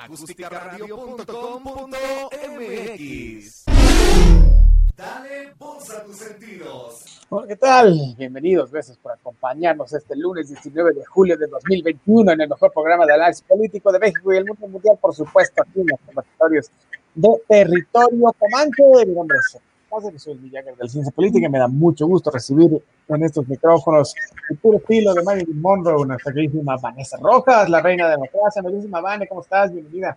acústicaradio.com.mx. Dale voz a tus sentidos. Hola, ¿qué tal? Bienvenidos, gracias por acompañarnos este lunes 19 de julio de 2021 en el mejor programa de análisis político de México y el mundo mundial, por supuesto, aquí en los territorios de Territorio Comanche. Mi nombre es soy Villager del Ciencia Política y me da mucho gusto recibir en estos micrófonos el puro estilo de Marilyn Monroe, nuestra queridísima Vanessa Rojas, la reina de la democracia. Queridísima Vane, ¿cómo estás? Bienvenida.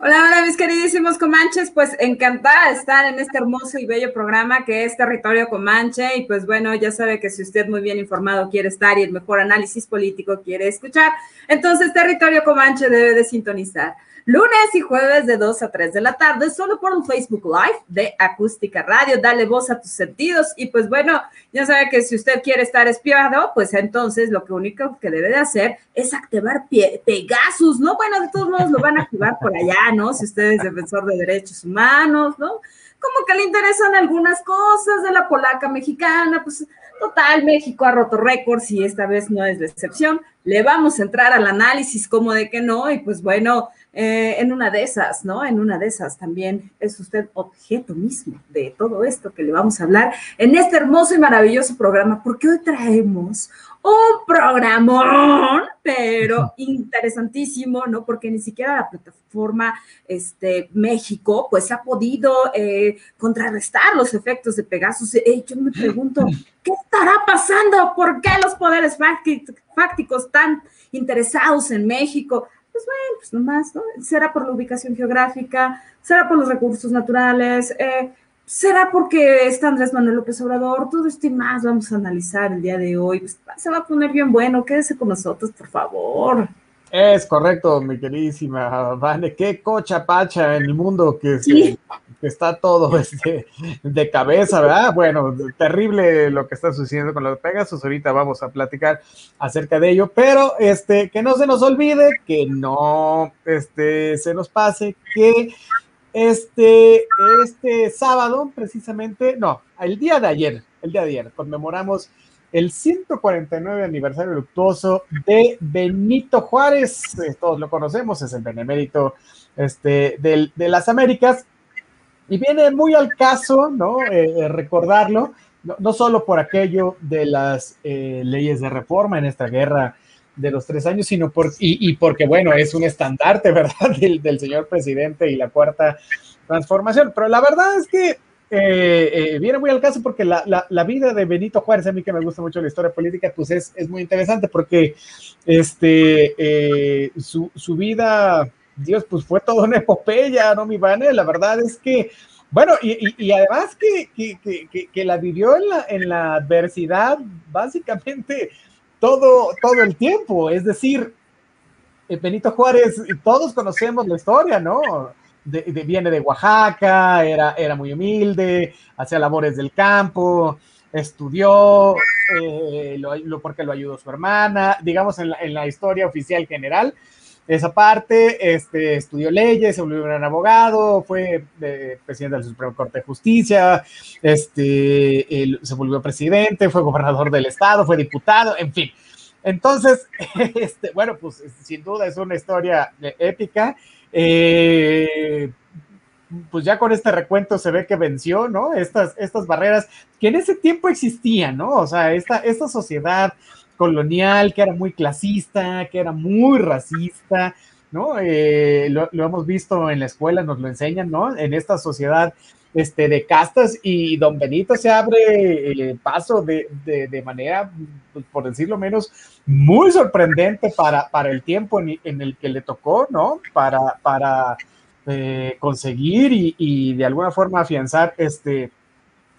Hola, hola, mis queridísimos Comanches, pues encantada de estar en este hermoso y bello programa que es Territorio Comanche y pues bueno, ya sabe que si usted muy bien informado quiere estar y el mejor análisis político quiere escuchar, entonces Territorio Comanche debe de sintonizar lunes y jueves de 2 a 3 de la tarde, solo por un Facebook Live de Acústica Radio. Dale voz a tus sentidos. Y pues bueno, ya sabe que si usted quiere estar espiado, pues entonces lo que único que debe de hacer es activar Pegasus, ¿no? Bueno, de todos modos lo van a activar por allá, ¿no? Si usted es defensor de derechos humanos, ¿no? Como que le interesan algunas cosas de la polaca mexicana, pues total, México ha roto récords y esta vez no es la excepción. Le vamos a entrar al análisis como de que no, y pues bueno, eh, en una de esas, ¿no? En una de esas también es usted objeto mismo de todo esto que le vamos a hablar en este hermoso y maravilloso programa, porque hoy traemos un programón, pero interesantísimo, ¿no? Porque ni siquiera la plataforma este, México, pues ha podido eh, contrarrestar los efectos de Pegasus. yo me pregunto, ¿qué estará pasando? ¿Por qué los poderes fácticos están interesados en México? Pues bueno, pues nomás, ¿no? Será por la ubicación geográfica, será por los recursos naturales, eh, será porque está Andrés Manuel López Obrador, todo esto y más vamos a analizar el día de hoy. Pues, se va a poner bien bueno, quédese con nosotros, por favor. Es correcto, mi queridísima Vane, qué cocha pacha en el mundo que, que, está todo este, de cabeza, ¿verdad? Bueno, terrible lo que está sucediendo con los Pegasus, ahorita vamos a platicar acerca de ello, pero este, que no se nos olvide, que no este, se nos pase, que este, este sábado, precisamente, no, el día de ayer, el día de ayer, conmemoramos el 149 aniversario luctuoso de Benito Juárez, eh, todos lo conocemos, es el benemérito este, de las Américas, y viene muy al caso, ¿no? Eh, eh, recordarlo, no, solo por aquello de las leyes de reforma en esta guerra de los tres años, sino por, y, porque, bueno, es un estandarte, ¿verdad?, del señor presidente y la cuarta transformación, pero la verdad es que eh, eh, viene muy al caso porque la, la, vida de Benito Juárez, a mí que me gusta mucho la historia política, pues es, es muy interesante porque este, eh, su, su, vida, Dios, pues fue toda una epopeya, ¿no, mi Vane? La verdad es que, bueno, y, y, además que, que, que, la vivió en la, en la adversidad básicamente todo, todo el tiempo, es decir, Benito Juárez, todos conocemos la historia, ¿no? Viene de Oaxaca, era, era muy humilde, hacía labores del campo, estudió, eh, lo, porque lo ayudó su hermana, digamos en la, en la, historia oficial general. Esa parte, este, estudió leyes, se volvió un gran abogado, fue eh, presidente del Supremo Corte de Justicia, este, se volvió presidente, fue gobernador del estado, fue diputado, en fin. Entonces, este, bueno, pues sin duda es una historia eh, épica eh, pues ya con este recuento se ve que venció, ¿no? Estas, estas barreras que en ese tiempo existían, ¿no? O sea, esta, esta sociedad colonial que era muy clasista, que era muy racista, ¿no? Eh, lo, hemos visto en la escuela, nos lo enseñan, ¿no? En esta sociedad este, de castas y don Benito se abre eh, paso de, de, manera, pues, por decirlo menos, muy sorprendente para, para el tiempo en, el que le tocó, ¿no? Para, para eh, conseguir y, de alguna forma afianzar este,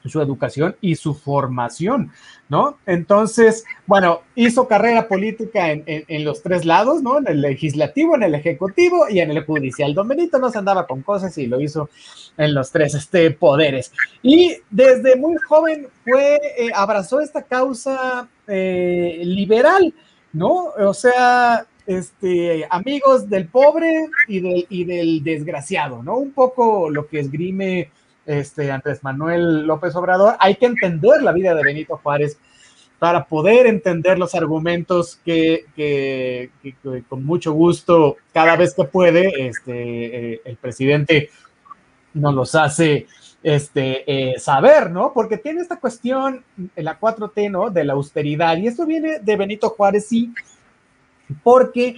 su educación y su formación, ¿no? Entonces, bueno, hizo carrera política en, los tres lados, ¿no? En el legislativo, en el ejecutivo y en el judicial. Don Benito no se andaba con cosas y lo hizo en los tres este, poderes. Y desde muy joven fue, eh, abrazó esta causa eh, liberal, ¿no? O sea, este, amigos del pobre y del, y del desgraciado, ¿no? Un poco lo que esgrime este, Andrés Manuel López Obrador, hay que entender la vida de Benito Juárez para poder entender los argumentos que, con mucho gusto, cada vez que puede, este, eh, el presidente nos los hace este, eh, saber, ¿no? Porque tiene esta cuestión, en la 4T, ¿no? De la austeridad. Y esto viene de Benito Juárez, sí, porque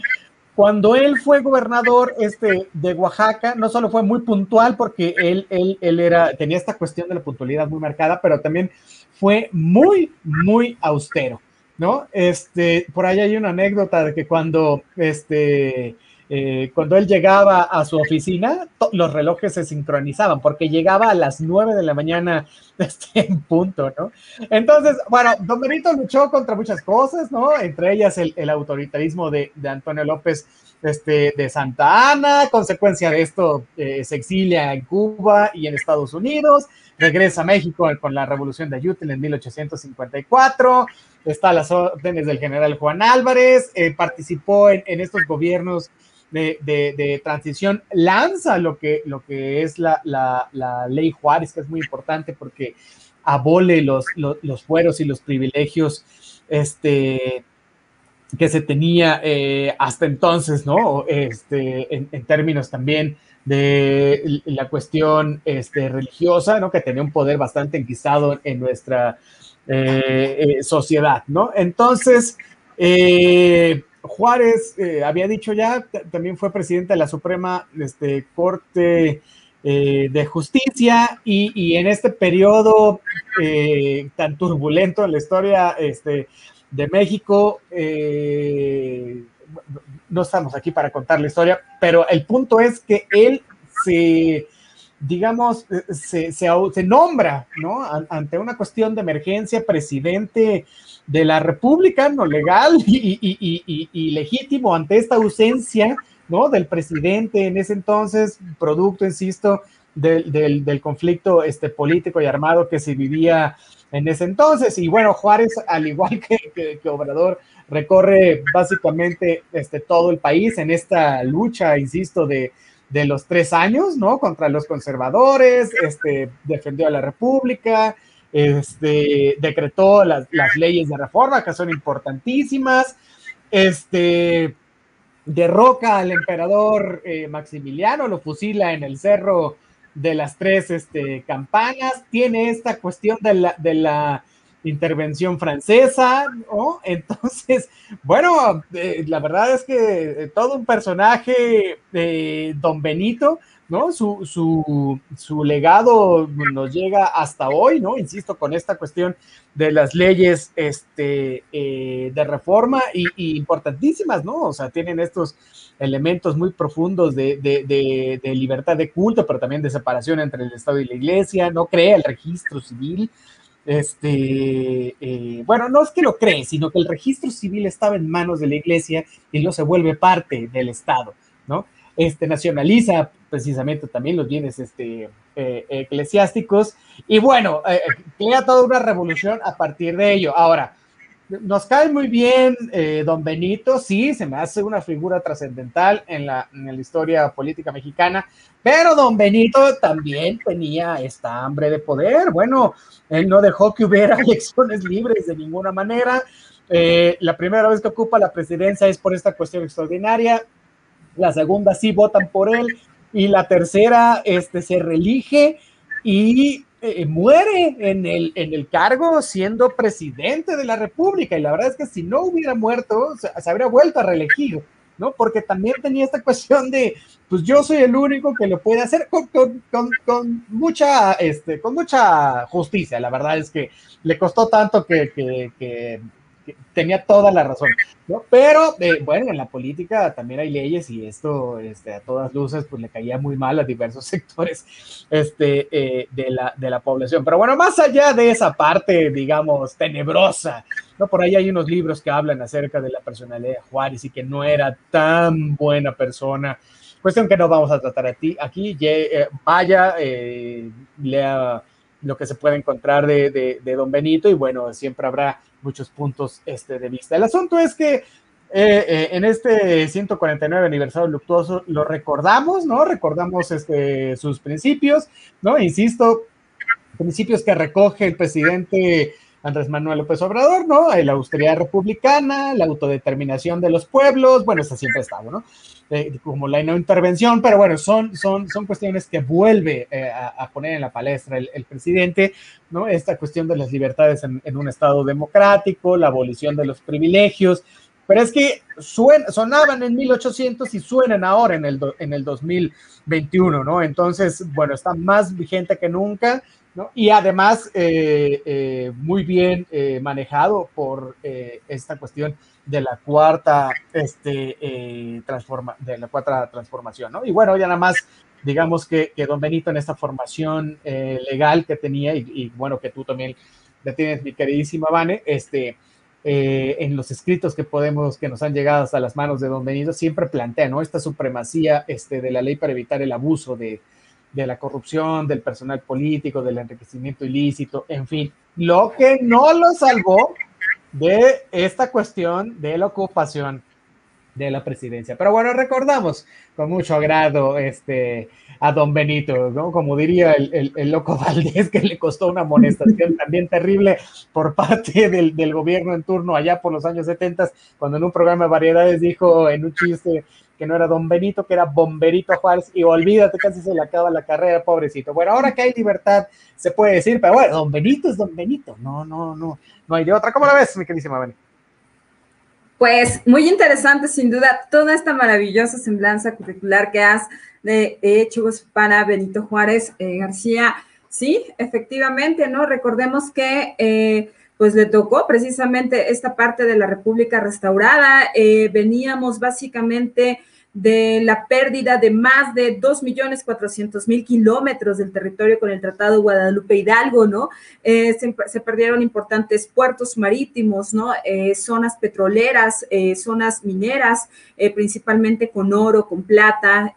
cuando él fue gobernador este, de Oaxaca, no solo fue muy puntual porque él, él, él era, tenía esta cuestión de la puntualidad muy marcada, pero también fue muy, muy austero, ¿no? Este, por ahí hay una anécdota de que cuando este, eh, cuando él llegaba a su oficina, los relojes se sincronizaban porque llegaba a las 9 de la mañana este, en punto, ¿no? Entonces, bueno, Don Benito luchó contra muchas cosas, ¿no? Entre ellas el, autoritarismo de, Antonio López este, de Santa Ana, consecuencia de esto eh, se exilia en Cuba y en Estados Unidos, regresa a México con la revolución de Ayutthaya en 1854, está a las órdenes del general Juan Álvarez, eh, participó en, en estos gobiernos de, transición lanza lo que, lo que es la, ley Juárez, que es muy importante porque abole los, los, fueros y los privilegios este, que se tenía eh, hasta entonces, ¿no? Este, en, términos también de la cuestión este, religiosa, ¿no? Que tenía un poder bastante enquistado en nuestra eh, eh, sociedad, ¿no? Entonces, Juárez eh, había dicho ya, también fue presidente de la Suprema este, Corte eh, de Justicia y, en este periodo eh, tan turbulento en la historia este, de México, no estamos aquí para contar la historia, pero el punto es que él se digamos, se, se, nombra, ¿no? Ante una cuestión de emergencia, presidente de la República, no legal y, legítimo ante esta ausencia, ¿no? Del presidente en ese entonces, producto, insisto, del, conflicto este, político y armado que se vivía en ese entonces. Y bueno, Juárez, al igual que, que, Obrador, recorre básicamente este, todo el país en esta lucha, insisto, de, de los tres años, ¿no? Contra los conservadores, este, defendió a la República, este, decretó las, leyes de reforma que son importantísimas, este, derroca al emperador eh, Maximiliano, lo fusila en el cerro de las tres este, campanas, tiene esta cuestión de la, intervención francesa. Entonces, bueno, eh, la verdad es que todo un personaje, de Don Benito, ¿no? Su, su, su, legado nos llega hasta hoy, ¿no? Insisto, con esta cuestión de las leyes este, eh, de reforma y, importantísimas, ¿no? O sea, tienen estos elementos muy profundos de, de, de, libertad de culto, pero también de separación entre el Estado y la Iglesia, no crea el registro civil. Este, eh, bueno, no es que lo cree, sino que el registro civil estaba en manos de la Iglesia y no se vuelve parte del Estado, ¿no? Este, nacionaliza precisamente también los bienes este, eh, eclesiásticos y bueno, eh, crea toda una revolución a partir de ello. Ahora, nos cae muy bien eh, don Benito, sí, se me hace una figura trascendental en la, en la historia política mexicana, pero don Benito también tenía esta hambre de poder. Bueno, él no dejó que hubiera elecciones libres de ninguna manera. la primera vez que ocupa la presidencia es por esta cuestión extraordinaria la segunda sí votan por él y la tercera este, se reelige y eh, muere en el, en el cargo siendo presidente de la República. Y la verdad es que si no hubiera muerto, se, habría vuelto a reelegir, ¿no? Porque también tenía esta cuestión de, pues yo soy el único que lo puede hacer con, con, mucha, este, con mucha justicia. La verdad es que le costó tanto que, que tenía toda la razón, ¿no? Pero eh, bueno, en la política también hay leyes y esto este, a todas luces pues le caía muy mal a diversos sectores este, eh, de, la, de la población. Pero bueno, más allá de esa parte, digamos, tenebrosa, ¿no? Por ahí hay unos libros que hablan acerca de la personalidad de Juárez y que no era tan buena persona. Cuestión que no vamos a tratar a ti, aquí. Eh, vaya, lea lo que se puede encontrar de, de, Don Benito y bueno, siempre habrá muchos puntos este, de vista. El asunto es que eh, eh, en este 149 aniversario luctuoso lo recordamos, ¿no? Recordamos este, sus principios, ¿no? Insisto, principios que recoge el presidente Andrés Manuel López Obrador, ¿no? La austeridad republicana, la autodeterminación de los pueblos, bueno, eso siempre ha estado, ¿no? Como la no intervención, pero bueno, son, son, son cuestiones que vuelve eh, a, poner en la palestra el, presidente, ¿no? Esta cuestión de las libertades en, un Estado democrático, la abolición de los privilegios, pero es que sonaban en 1800 y suenan ahora en el, en el 2021, ¿no? Entonces, bueno, está más vigente que nunca y además, eh, eh, muy bien manejado por esta cuestión de la cuarta este, transforma, de la cuarta transformación, ¿no? Y bueno, ya nada más, digamos que, que don Benito en esta formación legal que tenía, y, bueno, que tú también la tienes, mi queridísima Vane, este, en los escritos que podemos, que nos han llegado hasta las manos de don Benito, siempre plantea, ¿no? Esta supremacía este, de la ley para evitar el abuso de, de la corrupción, del personal político, del enriquecimiento ilícito, en fin, lo que no lo salvó de esta cuestión de la ocupación de la presidencia. Pero bueno, recordamos con mucho agrado este, a don Benito, ¿no? Como diría el, el, loco Valdés, que le costó una amonestación también terrible por parte del, del, gobierno en turno allá por los años 70, cuando en un programa de variedades dijo en un chiste que no era Don Benito, que era Bomberito Juárez, y olvídate, casi se le acaba la carrera, pobrecito. Bueno, ahora que hay libertad, se puede decir, pero bueno, Don Benito es Don Benito, no, no, no, no hay de otra. ¿Cómo la ves, mi queridísima Benito? Pues muy interesante, sin duda, toda esta maravillosa semblanza curricular que has de hecho para Benito Juárez eh, García. Sí, efectivamente, ¿no? Recordemos que eh, pues le tocó precisamente esta parte de la República restaurada. Eh, veníamos básicamente de la pérdida de más de 2.400.000 kilómetros del territorio con el Tratado Guadalupe Hidalgo, ¿no? Eh, se, perdieron importantes puertos marítimos, ¿no? Eh, zonas petroleras, eh, zonas mineras, principalmente con oro, con plata,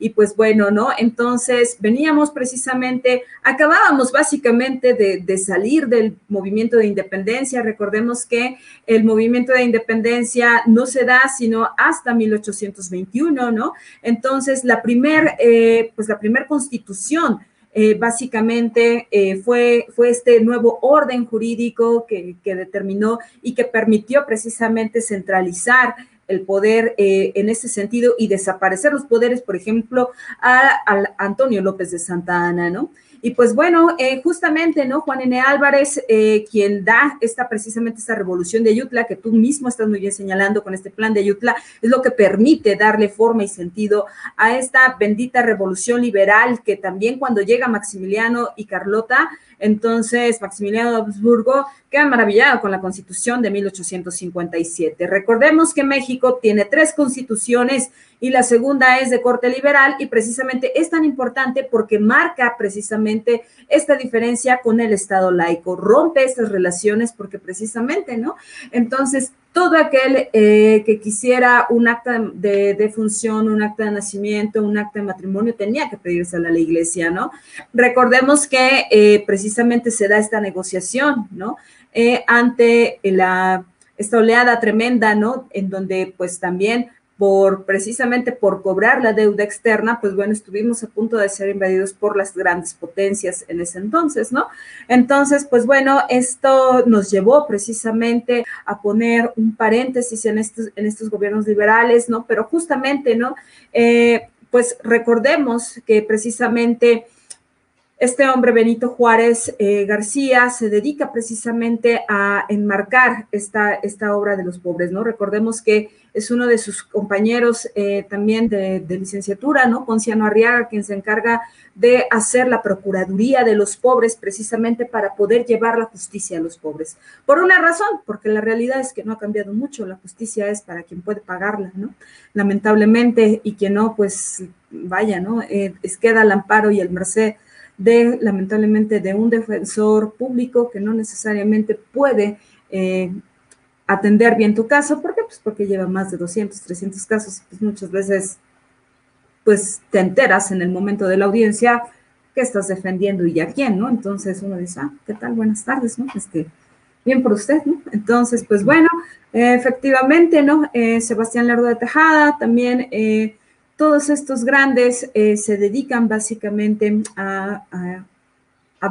y pues bueno, ¿no? Entonces veníamos precisamente, acabábamos básicamente de, salir del movimiento de independencia. Recordemos que el movimiento de independencia no se da sino hasta 1821, ¿no? Entonces la primer, eh, pues la primer constitución eh, básicamente eh, fue, fue este nuevo orden jurídico que, que, determinó y que permitió precisamente centralizar el poder eh, en ese sentido y desaparecer los poderes, por ejemplo, a, Antonio López de Santa Ana, ¿no? Y pues bueno, eh, justamente, ¿no? Juan N. Álvarez, eh, quien da esta precisamente esta revolución de Ayutla, que tú mismo estás muy bien señalando con este plan de Ayutla, es lo que permite darle forma y sentido a esta bendita revolución liberal que también cuando llega Maximiliano y Carlota, entonces Maximiliano de Habsburgo queda maravillado con la constitución de 1857. Recordemos que México tiene tres constituciones y la segunda es de corte liberal y precisamente es tan importante porque marca precisamente esta diferencia con el Estado laico, rompe estas relaciones porque precisamente, ¿no? Entonces, todo aquel eh, que quisiera un acta de, de, función, un acta de nacimiento, un acta de matrimonio, tenía que pedirse a la iglesia, ¿no? Recordemos que eh, precisamente se da esta negociación, ¿no? Eh, ante la, esta oleada tremenda, ¿no? En donde pues también por precisamente por cobrar la deuda externa, pues bueno, estuvimos a punto de ser invadidos por las grandes potencias en ese entonces, ¿no? Entonces, pues bueno, esto nos llevó precisamente a poner un paréntesis en estos, en estos gobiernos liberales, ¿no? Pero justamente, ¿no? Eh, pues recordemos que precisamente este hombre, Benito Juárez eh, García, se dedica precisamente a enmarcar esta, esta obra de los pobres, ¿no? Recordemos que es uno de sus compañeros eh, también de, licenciatura, ¿no? Ponciano Arriaga, quien se encarga de hacer la Procuraduría de los pobres precisamente para poder llevar la justicia a los pobres. Por una razón, porque la realidad es que no ha cambiado mucho, la justicia es para quien puede pagarla, ¿no? Lamentablemente, y quien no, pues vaya, ¿no? Eh, es queda el amparo y el merced de, lamentablemente, de un defensor público que no necesariamente puede eh, atender bien tu caso. ¿Por qué? Pues porque lleva más de 200, 300 casos pues muchas veces pues te enteras en el momento de la audiencia que estás defendiendo y a quién, ¿no? Entonces uno dice, ah, ¿qué tal? Buenas tardes, ¿no? Este, bien por usted, ¿no? Entonces, pues bueno, efectivamente, ¿no? Eh, Sebastián Lerdo de Tejada también eh, todos estos grandes eh, se dedican básicamente a,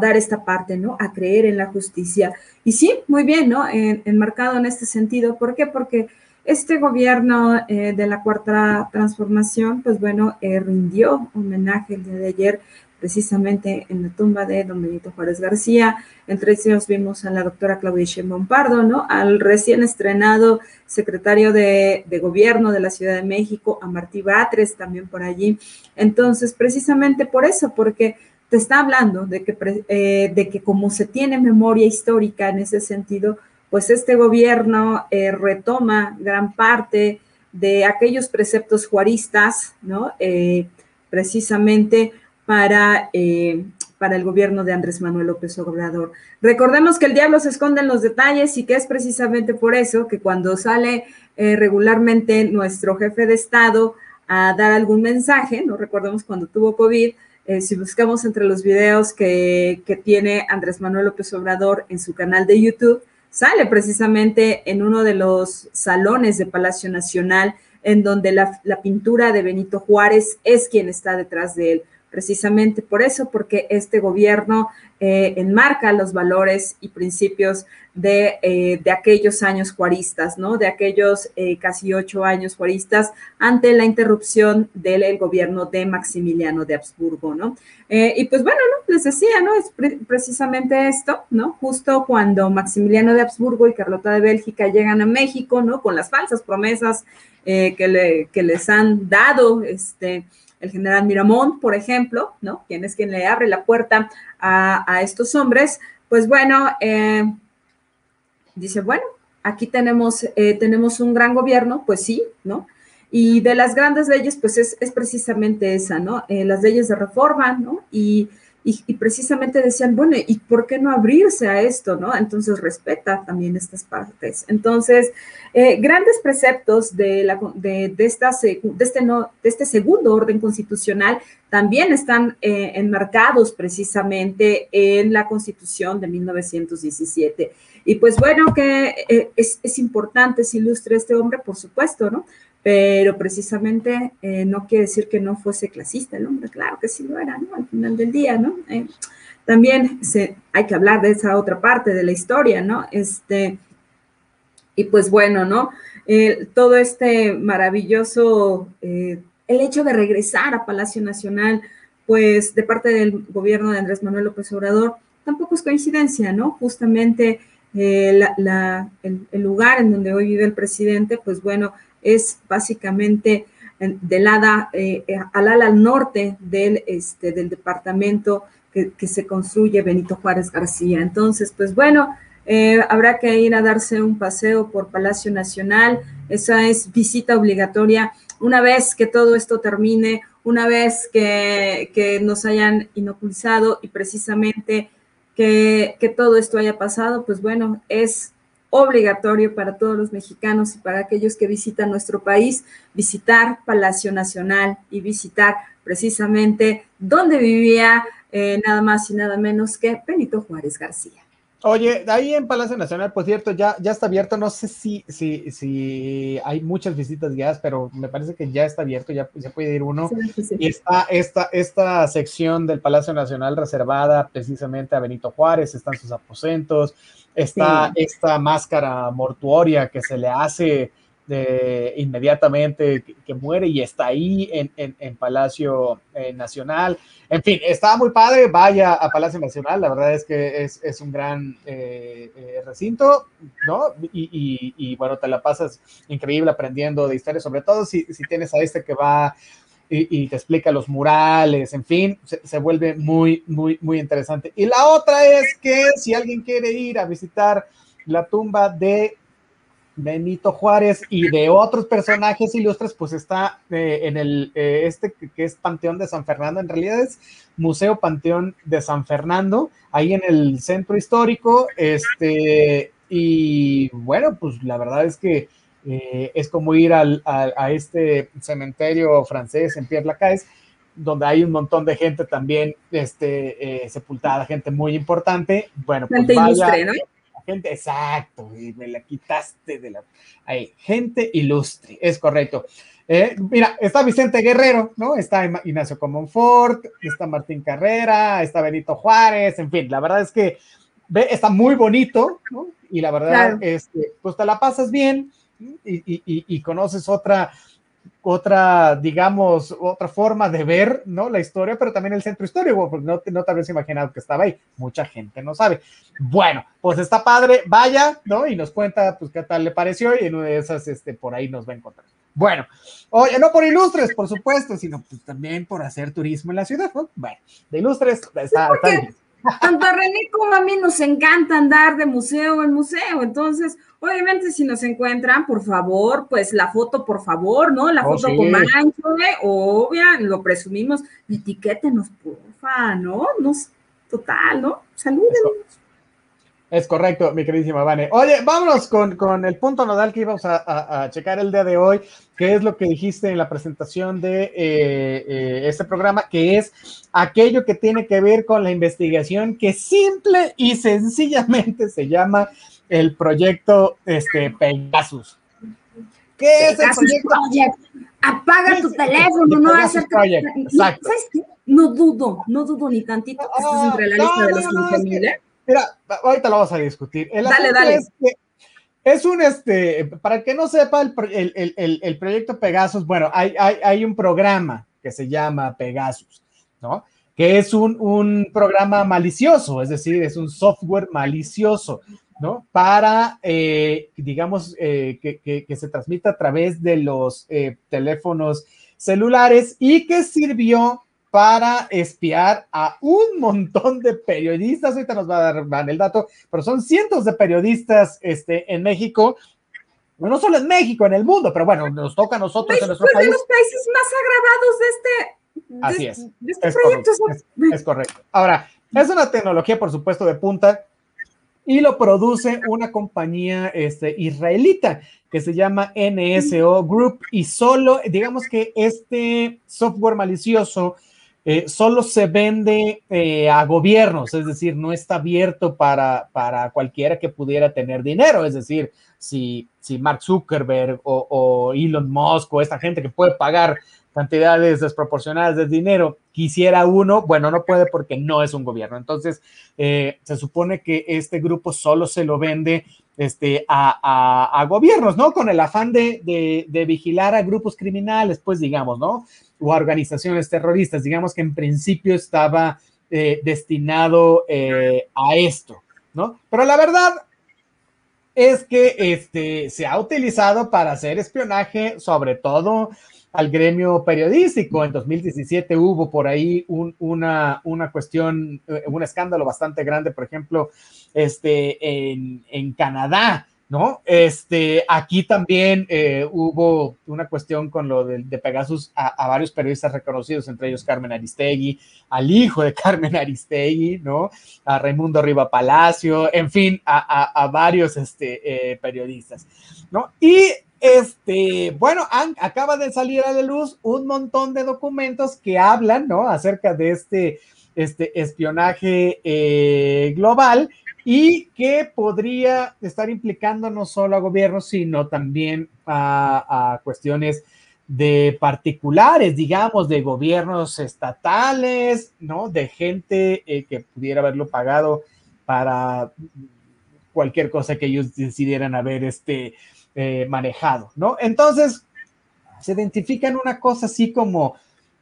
dar esta parte, ¿no? A creer en la justicia. Y sí, muy bien, ¿no? enmarcado en este sentido. ¿Por qué? Porque este gobierno eh, de la cuarta transformación, pues bueno, eh, rindió homenaje el día de ayer precisamente en la tumba de don Benito Juárez García. Entre ellos vimos a la doctora Claudia Sheinbaum Pardo, ¿no? Al recién estrenado secretario de, gobierno de la Ciudad de México, a Martí Batres, también por allí. Entonces, precisamente por eso, porque te está hablando de que, eh, de que como se tiene memoria histórica en ese sentido, pues este gobierno eh, retoma gran parte de aquellos preceptos juaristas, ¿no? Eh, precisamente para, eh, para el gobierno de Andrés Manuel López Obrador. Recordemos que el diablo se esconde en los detalles y que es precisamente por eso que cuando sale eh, regularmente nuestro jefe de Estado a dar algún mensaje, no recordemos cuando tuvo COVID, eh, si buscamos entre los videos que, que, tiene Andrés Manuel López Obrador en su canal de YouTube, sale precisamente en uno de los salones de Palacio Nacional, en donde la, la pintura de Benito Juárez es quien está detrás de él precisamente por eso, porque este gobierno eh, enmarca los valores y principios de, eh, de, aquellos años juaristas, ¿no? De aquellos eh, casi ocho años juaristas ante la interrupción del gobierno de Maximiliano de Habsburgo, ¿no? y pues bueno, ¿no? Les decía, ¿no? Es precisamente esto, ¿no? Justo cuando Maximiliano de Habsburgo y Carlota de Bélgica llegan a México, ¿no? Con las falsas promesas que, le, que les han dado, este, el general Miramón, por ejemplo, ¿no? Quien es quien le abre la puerta a, estos hombres, pues bueno, eh, dice, bueno, aquí tenemos, eh, tenemos un gran gobierno, pues sí, ¿no? Y de las grandes leyes, pues es, precisamente esa, ¿no? Eh, las leyes de reforma, ¿no? Y y, precisamente decían, bueno, ¿y por qué no abrirse a esto? ¿no? Entonces respeta también estas partes. Entonces, eh, grandes preceptos de, la, de, de, esta, de, este no, de este segundo orden constitucional también están eh, enmarcados precisamente en la constitución de 1917. Y pues bueno, que eh, es, es importante, se ilustre este hombre, por supuesto, ¿no? Pero precisamente eh, no quiere decir que no fuese clasista el hombre, claro que sí lo era, ¿no? Al final del día, ¿no? Eh, también se, hay que hablar de esa otra parte de la historia, ¿no? Este, y pues bueno, ¿no? todo este maravilloso, eh, el hecho de regresar a Palacio Nacional, pues de parte del gobierno de Andrés Manuel López Obrador, tampoco es coincidencia, ¿no? Justamente el, el lugar en donde hoy vive el presidente, pues bueno, es básicamente del ala, eh, al ala al norte del, este, del departamento que, se construye Benito Juárez García. Entonces, pues bueno, eh, habrá que ir a darse un paseo por Palacio Nacional. Esa es visita obligatoria. Una vez que todo esto termine, una vez que, que nos hayan inoculizado y precisamente que, que todo esto haya pasado, pues bueno, es obligatorio para todos los mexicanos y para aquellos que visitan nuestro país, visitar Palacio Nacional y visitar precisamente donde vivía eh, nada más y nada menos que Benito Juárez García. Oye, ahí en Palacio Nacional, por cierto, ya, ya está abierto. No sé si, si, si hay muchas visitas guiadas, pero me parece que ya está abierto, ya se puede ir uno. Y está esta, esta sección del Palacio Nacional reservada precisamente a Benito Juárez, están sus aposentos, está esta máscara mortuoria que se le hace de, inmediatamente que, muere y está ahí en, en, Palacio eh, Nacional. En fin, está muy padre, vaya a Palacio Nacional, la verdad es que es, es un gran eh, eh, recinto, ¿no? Y, y, bueno, te la pasas increíble aprendiendo de historia, sobre todo si, si tienes a este que va y, te explica los murales, en fin, se, vuelve muy, muy, muy interesante. Y la otra es que si alguien quiere ir a visitar la tumba de Benito Juárez y de otros personajes ilustres, pues está eh, en el, eh, este que es Panteón de San Fernando, en realidad es Museo Panteón de San Fernando, ahí en el centro histórico, este, y bueno, pues la verdad es que eh, es como ir al, a, este cementerio francés en Pierre Lacaille, donde hay un montón de gente también este, eh, sepultada, gente muy importante. Bueno, pues gente ilustre, ¿no? Gente, exacto, y me la quitaste de la... Ahí, gente ilustre, es correcto. Eh, mira, está Vicente Guerrero, ¿no? Está Ignacio Comonfort, está Martín Carrera, está Benito Juárez, en fin, la verdad es que ve, está muy bonito, ¿no? Y la verdad es que pues te la pasas bien y conoces otra, otra, digamos, otra forma de ver, ¿no? La historia, pero también el centro histórico, porque no, no te habrías imaginado que estaba ahí. Mucha gente no sabe. Bueno, pues está padre, vaya, ¿no? Y nos cuenta, pues, qué tal le pareció y en una de esas, este, por ahí nos va a encontrar. Bueno, oye, no por ilustres, por supuesto, sino pues también por hacer turismo en la ciudad, ¿no? Bueno, de ilustres está, está bien. Tanto a René como a mí nos encanta andar de museo en museo. Entonces, obviamente, si nos encuentran, por favor, pues la foto, por favor, ¿no? La oh, foto con mancho, ¿eh? obvia, lo presumimos. Etiquétenos, porfa, ¿no? Nos, total, ¿no? Salúdenos. Es correcto, mi queridísima Vane. Oye, vámonos con, el punto nodal que íbamos a, checar el día de hoy, que es lo que dijiste en la presentación de eh, eh, este programa, que es aquello que tiene que ver con la investigación que simple y sencillamente se llama el proyecto este, Pegasus. ¿Qué es el proyecto? Apaga tu teléfono, no hagas Exacto. No dudo, no dudo ni tantito que estés entre la lista de los 15 ¿eh? Mira, ahorita lo vamos a discutir. dale, dale. Es, es, un, este, para que no sepa el, proyecto Pegasus, bueno, hay, hay, un programa que se llama Pegasus, ¿no? Que es un, programa malicioso, es decir, es un software malicioso, ¿no? Para, eh, digamos, eh, que, se transmita a través de los eh, teléfonos celulares y que sirvió para espiar a un montón de periodistas. Ahorita nos va a dar el dato, pero son cientos de periodistas este, en México. no solo en México, en el mundo, pero bueno, nos toca a nosotros en nuestro país. de los países más agravados de este, Así es. este proyecto. es correcto. Ahora, es una tecnología, por supuesto, de punta y lo produce una compañía este, israelita que se llama NSO Group y solo, digamos que este software malicioso eh, solo se vende eh, a gobiernos, es decir, no está abierto para, para, cualquiera que pudiera tener dinero, es decir, si, si Mark Zuckerberg o, Elon Musk o esta gente que puede pagar cantidades desproporcionadas de dinero quisiera uno, bueno, no puede porque no es un gobierno. Entonces, eh, se supone que este grupo solo se lo vende este, a, gobiernos, ¿no? Con el afán de, de, vigilar a grupos criminales, pues digamos, ¿no? O a organizaciones terroristas, digamos que en principio estaba eh, destinado eh, a esto, ¿no? Pero la verdad es que este, se ha utilizado para hacer espionaje, sobre todo al gremio periodístico. En 2017 hubo por ahí una, una cuestión, eh, un escándalo bastante grande, por ejemplo, este, en, en Canadá, ¿no? Este, aquí también eh, hubo una cuestión con lo de, Pegasus a, varios periodistas reconocidos, entre ellos Carmen Aristegui, al hijo de Carmen Aristegui, ¿no? A Raimundo Riva Palacio, en fin, a, varios este, eh, periodistas, ¿no? Y este, bueno, acaba de salir a la luz un montón de documentos que hablan, ¿no? Acerca de este, este espionaje eh, global y que podría estar implicando no solo a gobiernos, sino también a, cuestiones de particulares, digamos, de gobiernos estatales, ¿no? De gente eh, que pudiera haberlo pagado para cualquier cosa que ellos decidieran haber este, eh, manejado, ¿no? Entonces, se identifican una cosa así como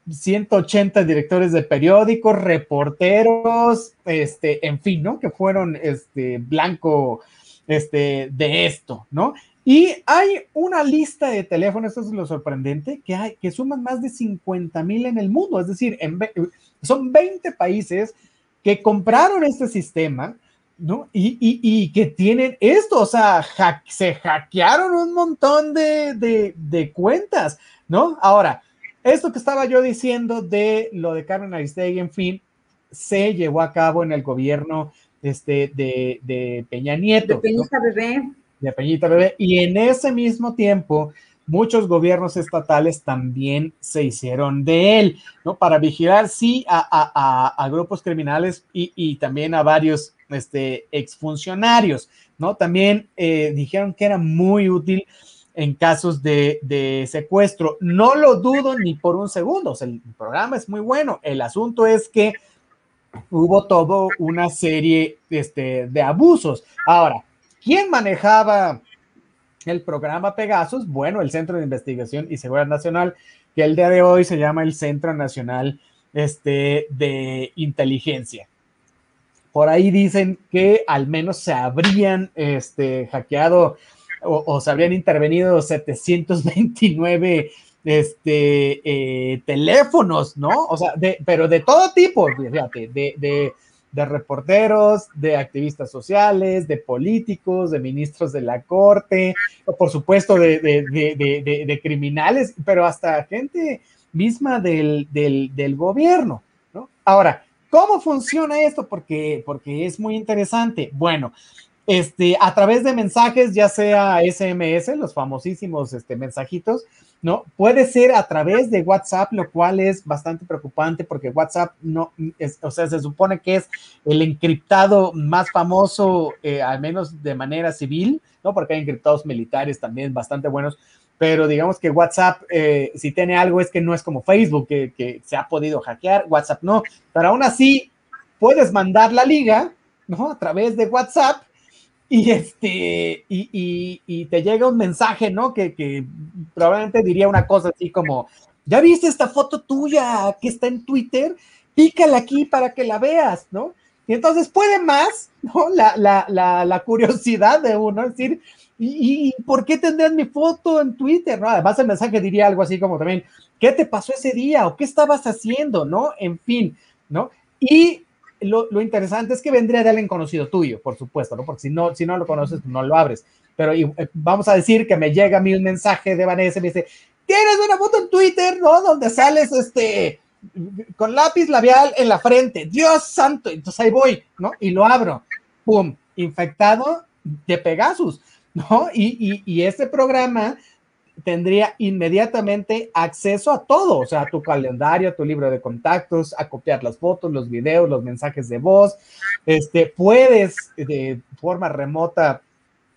180 directores de periódicos, reporteros, este, en fin, ¿no? Que fueron este, blanco este, de esto, ¿no? Y hay una lista de teléfonos, esto es lo sorprendente, que, hay, que suman más de 50 mil en el mundo, es decir, en, son 20 países que compraron este sistema, ¿no? Y, y, que tienen esto, o sea, se hackearon un montón de, de, de cuentas, ¿no? Ahora, esto que estaba yo diciendo de lo de Carmen Aristegui, en fin, se llevó a cabo en el gobierno este, de, Peña Nieto. De Peñita Bebé. De Peñita Bebé. Y en ese mismo tiempo, muchos gobiernos estatales también se hicieron de él, ¿no? Para vigilar, sí, a, grupos criminales y, también a varios este, exfuncionarios, ¿no? También eh, dijeron que era muy útil en casos de, secuestro. No lo dudo ni por un segundo, el programa es muy bueno. El asunto es que hubo todo una serie este, de abusos. Ahora, ¿quién manejaba el programa Pegasus? Bueno, el Centro de Investigación y Seguridad Nacional, que el día de hoy se llama el Centro Nacional este, de Inteligencia. Por ahí dicen que al menos se habrían este, hackeado o, se habrían intervenido 729 este, eh, teléfonos, ¿no? O sea, de, pero de todo tipo, fíjate, de, de, reporteros, de activistas sociales, de políticos, de ministros de la corte, por supuesto de, de criminales, pero hasta gente misma del, del, del, gobierno, ¿no? Ahora, ¿cómo funciona esto? Porque, porque es muy interesante. Bueno, este, a través de mensajes, ya sea SMS, los famosísimos este, mensajitos, ¿no? Puede ser a través de WhatsApp, lo cual es bastante preocupante porque WhatsApp no, es, o sea, se supone que es el encriptado más famoso, eh, al menos de manera civil, ¿no? Porque hay encriptados militares también bastante buenos, pero digamos que WhatsApp, eh, si tiene algo, es que no es como Facebook, que, se ha podido hackear, WhatsApp no, pero aún así puedes mandar la liga, ¿no? A través de WhatsApp y este, y, y, te llega un mensaje, ¿no? Que, probablemente diría una cosa así como, ¿ya viste esta foto tuya que está en Twitter? Pícala aquí para que la veas, ¿no? Y entonces puede más, ¿no? La, la, la, curiosidad de uno, decir, ¿y, ¿y, por qué tendrás mi foto en Twitter? ¿no? Además el mensaje diría algo así como también, ¿qué te pasó ese día? ¿O qué estabas haciendo? ¿No? En fin, ¿no? Y lo, interesante es que vendría de alguien conocido tuyo, por supuesto, ¿no? Porque si no, si no lo conoces, no lo abres. Pero eh, vamos a decir que me llega a mí un mensaje de Vanessa y me dice, tienes una foto en Twitter, ¿no? Donde sales este con lápiz labial en la frente. Dios santo. Entonces ahí voy, ¿no? Y lo abro. ¡Pum! Infectado de Pegasus, ¿no? Y, y, y este programa tendría inmediatamente acceso a todo, o sea, a tu calendario, a tu libro de contactos, a copiar las fotos, los videos, los mensajes de voz. Este, puedes de forma remota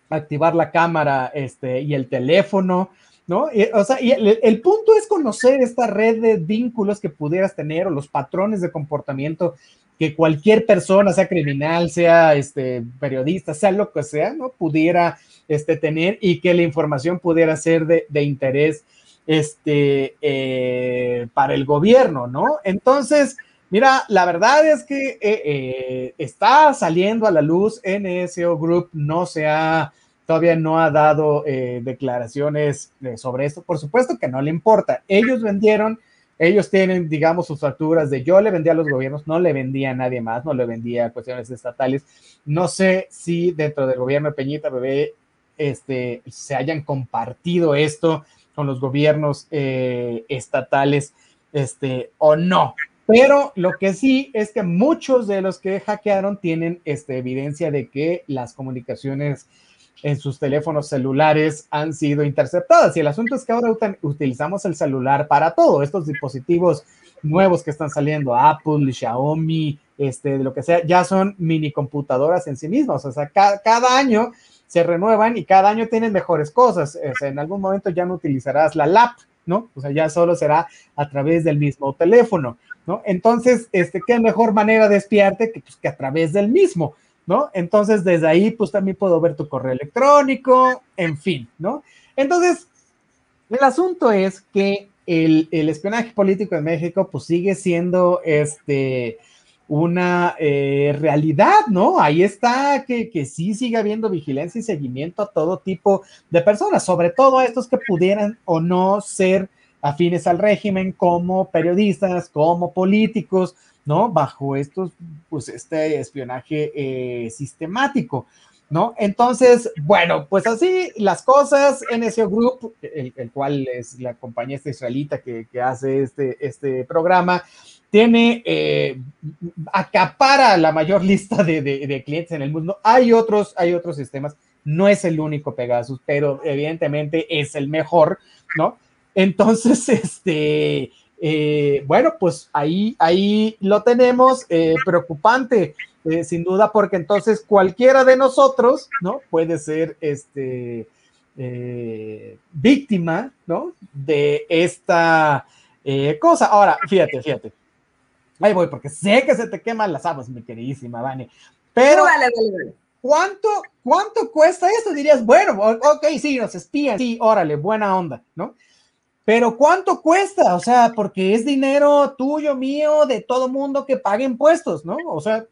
activar la cámara este, y el teléfono, ¿no? o sea, y el, punto es conocer esta red de vínculos que pudieras tener o los patrones de comportamiento que cualquier persona, sea criminal, sea este, periodista, sea lo que sea, ¿no? Pudiera este, tener y que la información pudiera ser de, de interés este, eh, para el gobierno, ¿no? Entonces, mira, la verdad es que eh, eh, está saliendo a la luz, NSO Group no se ha, todavía no ha dado declaraciones sobre esto, por supuesto que no le importa, ellos vendieron ellos tienen, digamos, sus facturas de yo le vendía a los gobiernos, no le vendía a nadie más, no le vendía a cuestiones estatales. No sé si dentro del gobierno de Peñita Bebé este, se hayan compartido esto con los gobiernos eh, estatales este, o no. Pero lo que sí es que muchos de los que hackearon tienen este, evidencia de que las comunicaciones en sus teléfonos celulares han sido interceptadas. Y el asunto es que ahora utilizamos el celular para todo. Estos dispositivos nuevos que están saliendo, Apple, Xiaomi, este, de lo que sea, ya son mini computadoras en sí mismas. O sea, cada año se renuevan y cada año tienen mejores cosas. en algún momento ya no utilizarás la lap, ¿no? O sea, ya solo será a través del mismo teléfono, ¿no? Entonces, este, ¿qué mejor manera de espiarte que, pues, que a través del mismo, ¿no? Entonces, desde ahí, pues también puedo ver tu correo electrónico, en fin, ¿no? Entonces, el asunto es que el, el espionaje político en México, pues sigue siendo, este, una eh, realidad, ¿no? Ahí está que, que, sí sigue habiendo vigilancia y seguimiento a todo tipo de personas, sobre todo a estos que pudieran o no ser afines al régimen como periodistas, como políticos, ¿no? Bajo estos, pues este espionaje eh, sistemático. ¿No? Entonces, bueno, pues así las cosas, NSO Group, el, el cual es la compañía israelita que, que hace este, este programa, tiene, eh, acapara la mayor lista de, de, clientes en el mundo. Hay otros, hay otros sistemas, no es el único Pegasus, pero evidentemente es el mejor, ¿no? Entonces, este, eh, bueno, pues ahí, ahí lo tenemos, eh, preocupante, sin duda, porque entonces cualquiera de nosotros, ¿no? Puede ser, este, víctima, ¿no? De esta cosa. Ahora, fíjate, fíjate. Ahí voy, porque sé que se te queman las habas, mi queridísima Vane. Pero, ¿cuánto, ¿cuánto cuesta esto? Dirías, bueno, ok, sí, nos espían, sí, órale, buena onda, ¿no? Pero ¿cuánto cuesta? O sea, porque es dinero tuyo, mío, de todo mundo que pague impuestos, ¿no? O sea,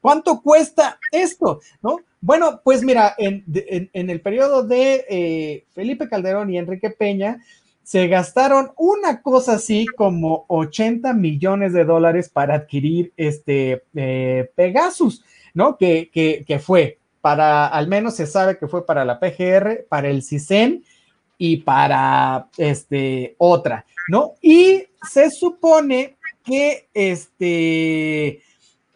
¿cuánto cuesta esto? ¿No? Bueno, pues mira, en, el periodo de eh, Felipe Calderón y Enrique Peña, se gastaron una cosa así como 80 millones de dólares para adquirir este eh, Pegasus, ¿no? Que, que, fue para, al menos se sabe que fue para la PGR, para el CISEN y para este otra, ¿no? Y se supone que este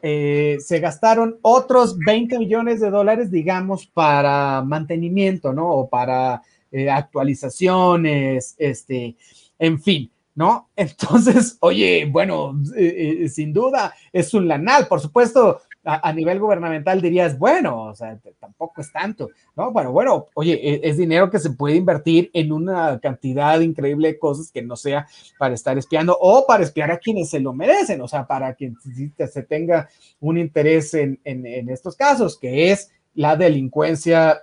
eh, se gastaron otros 20 millones de dólares, digamos, para mantenimiento, ¿no? O para eh, actualizaciones, este, en fin, ¿no? Entonces, oye, bueno, eh, eh, sin duda es un lanal, por supuesto. A, nivel gubernamental dirías, bueno, o sea, tampoco es tanto, ¿no? Pero bueno, oye, e, es, dinero que se puede invertir en una cantidad increíble de cosas que no sea para estar espiando o para espiar a quienes se lo merecen, o sea, para que se tenga un interés en, estos casos, que es la delincuencia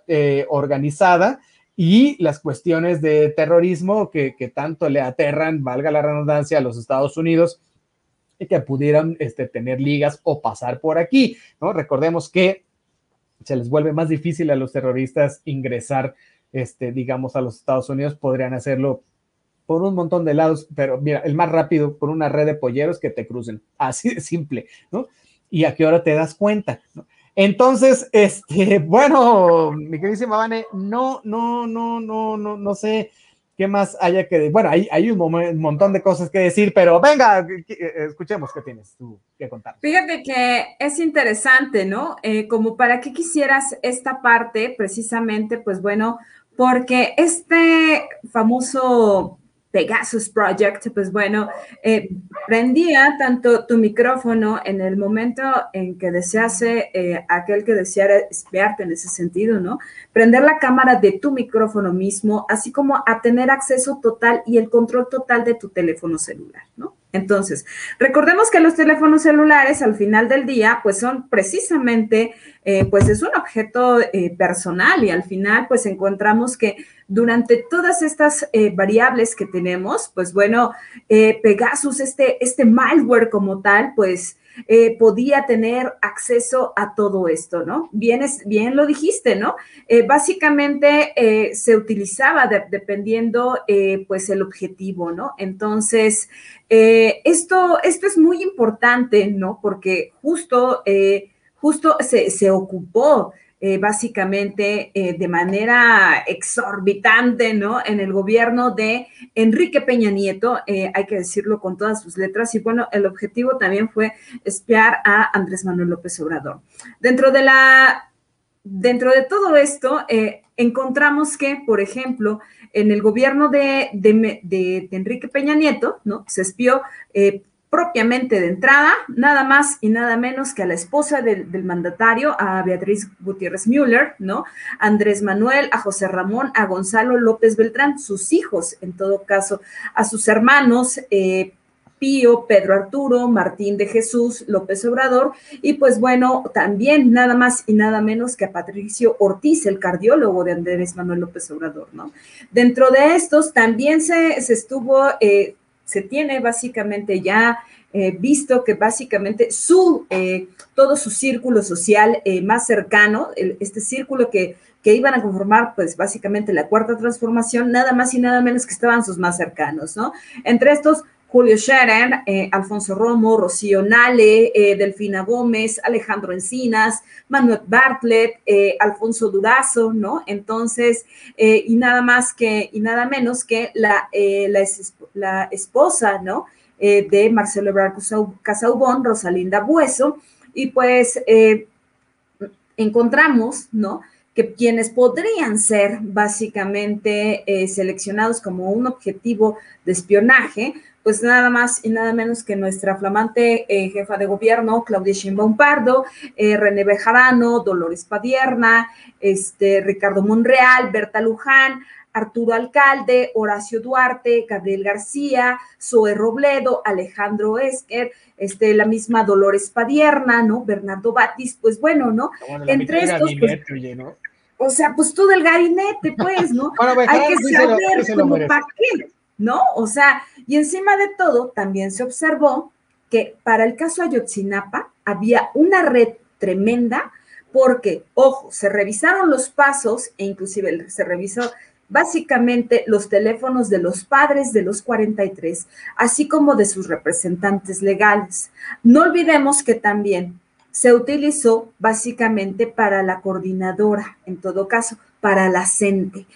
organizada y las cuestiones de terrorismo que, tanto le aterran, valga la redundancia, a los Estados Unidos y que pudieran este, tener ligas o pasar por aquí, ¿no? Recordemos que se les vuelve más difícil a los terroristas ingresar, este, digamos, a los Estados Unidos, podrían hacerlo por un montón de lados, pero mira, el más rápido por una red de polleros que te crucen, así de simple, ¿no? Y a qué hora te das cuenta, ¿no? Entonces, este, bueno, mi queridísima Vane, no, no, no, no, no, no sé qué más haya que, bueno, hay, hay un, montón de cosas que decir, pero venga, escuchemos qué tienes tú que contar. Fíjate que es interesante, ¿no? Eh, como para qué quisieras esta parte, precisamente, pues bueno, porque este famoso Pegasus Project, pues bueno, eh, prendía tanto tu micrófono en el momento en que desease eh, aquel que deseara espiarte en ese sentido, ¿no? Prender la cámara de tu micrófono mismo, así como a tener acceso total y el control total de tu teléfono celular, ¿no? Entonces, recordemos que los teléfonos celulares al final del día, pues son precisamente, eh, pues es un objeto eh, personal y al final, pues encontramos que durante todas estas eh, variables que tenemos, pues bueno, Pegasus, este, este malware como tal, pues eh, podía tener acceso a todo esto, ¿no? Bien, bien lo dijiste, ¿no? Eh, básicamente eh, se utilizaba dependiendo, pues, el objetivo, ¿no? Entonces, esto, esto es muy importante, ¿no? Porque justo, justo se, se ocupó eh, básicamente eh, de manera exorbitante, ¿no? En el gobierno de Enrique Peña Nieto, eh, hay que decirlo con todas sus letras, y bueno, el objetivo también fue espiar a Andrés Manuel López Obrador. Dentro de la, dentro de todo esto, encontramos que, por ejemplo, en el gobierno de, de, Enrique Peña Nieto, ¿no? Se espió propiamente de entrada, nada más y nada menos que a la esposa del, mandatario, a Beatriz Gutiérrez Müller, ¿no? Andrés Manuel, a José Ramón, a Gonzalo López Beltrán, sus hijos, en todo caso, a sus hermanos, eh, Pío, Pedro Arturo, Martín de Jesús, López Obrador, y pues bueno, también nada más y nada menos que a Patricio Ortiz, el cardiólogo de Andrés Manuel López Obrador, ¿no? Dentro de estos también se, se estuvo eh, se tiene básicamente ya eh, visto que básicamente su, eh, todo su círculo social eh, más cercano, este círculo que, que, iban a conformar, pues básicamente la cuarta transformación, nada más y nada menos que estaban sus más cercanos, ¿no? Entre estos, Julio Scherer, Alfonso Romo, Rocío Nale, Delfina Gómez, Alejandro Encinas, Manuel Bartlett, Alfonso Durazo, ¿no? Entonces, y nada más que, y nada menos que la, la, esposa, ¿no? Eh, de Marcelo Ebrard Casaubón, Rosalinda Bueso, y pues eh, encontramos, ¿no? Que quienes podrían ser básicamente eh, seleccionados como un objetivo de espionaje, pues nada más y nada menos que nuestra flamante eh, jefa de gobierno, Claudia Sheinbaum Pardo, eh, René Bejarano, Dolores Padierna, este, Ricardo Monreal, Berta Luján, Arturo Alcalde, Horacio Duarte, Gabriel García, Zoe Robledo, Alejandro Esquer, este, la misma Dolores Padierna, ¿no? Bernardo Batis, pues bueno, ¿no? Entre estos, pues, o sea, pues todo el gabinete, pues, ¿no? Hay que saber como para qué, ¿no? O sea, y encima de todo, también se observó que para el caso Ayotzinapa había una red tremenda porque, ojo, se revisaron los pasos e inclusive se revisó básicamente los teléfonos de los padres de los 43, así como de sus representantes legales. No olvidemos que también se utilizó básicamente para la coordinadora, en todo caso, para la CENTE.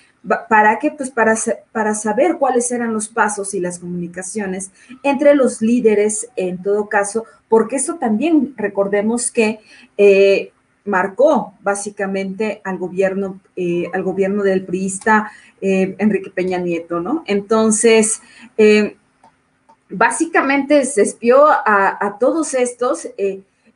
¿Para qué? Pues para, para saber cuáles eran los pasos y las comunicaciones entre los líderes, en todo caso, porque eso también recordemos que eh, marcó básicamente al gobierno, eh, al gobierno del priista eh, Enrique Peña Nieto, ¿no? Entonces, eh, básicamente se espió a todos estos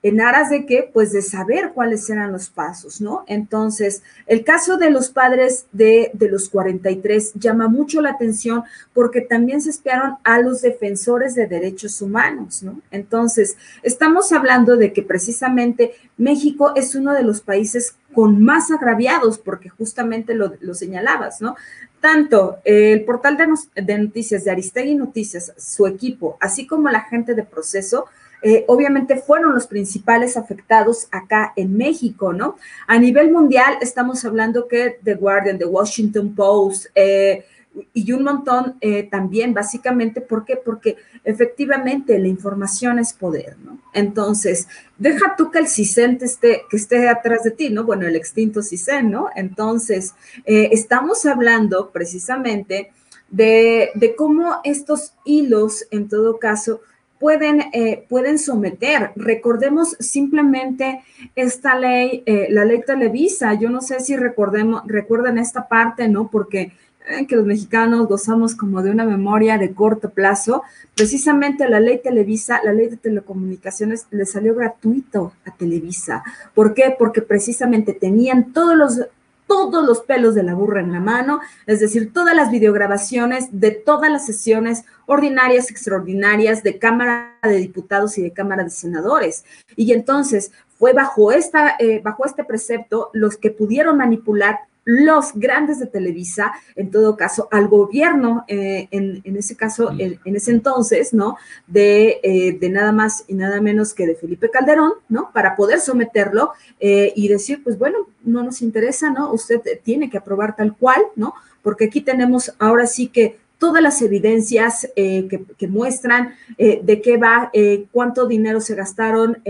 en aras de que, pues de saber cuáles eran los pasos, ¿no? Entonces, el caso de los padres de, de, los 43 llama mucho la atención porque también se espiaron a los defensores de derechos humanos, ¿no? Entonces, estamos hablando de que precisamente México es uno de los países con más agraviados, porque justamente lo, lo señalabas, ¿no? Tanto el portal de, de noticias de Aristegui Noticias, su equipo, así como la gente de proceso, eh, obviamente fueron los principales afectados acá en México, ¿no? A nivel mundial estamos hablando que The Guardian, The Washington Post, eh, y un montón eh, también, básicamente, ¿por qué? Porque efectivamente la información es poder, ¿no? Entonces, deja tú que el CISEN esté, que esté atrás de ti, ¿no? Bueno, el extinto CISEN, ¿no? Entonces, estamos hablando precisamente de, de cómo estos hilos, en todo caso, pueden, eh, pueden someter. Recordemos simplemente esta ley, eh, la ley Televisa. Yo no sé si recordemos, recuerdan esta parte, ¿no? Porque eh, que los mexicanos gozamos como de una memoria de corto plazo. Precisamente la ley Televisa, la ley de telecomunicaciones, le salió gratuito a Televisa. ¿Por qué? Porque precisamente tenían todos los todos los pelos de la burra en la mano, es decir, todas las videograbaciones de todas las sesiones ordinarias, extraordinarias de Cámara de Diputados y de Cámara de Senadores. Y entonces fue bajo, esta, eh, bajo este precepto los que pudieron manipular los grandes de Televisa, en todo caso, al gobierno, eh, en, ese caso, en, ese entonces, ¿no? De, eh, de, nada más y nada menos que de Felipe Calderón, ¿no? Para poder someterlo eh, y decir, pues bueno, no nos interesa, ¿no? Usted tiene que aprobar tal cual, ¿no? Porque aquí tenemos ahora sí que todas las evidencias que, que, muestran de qué va, cuánto dinero se gastaron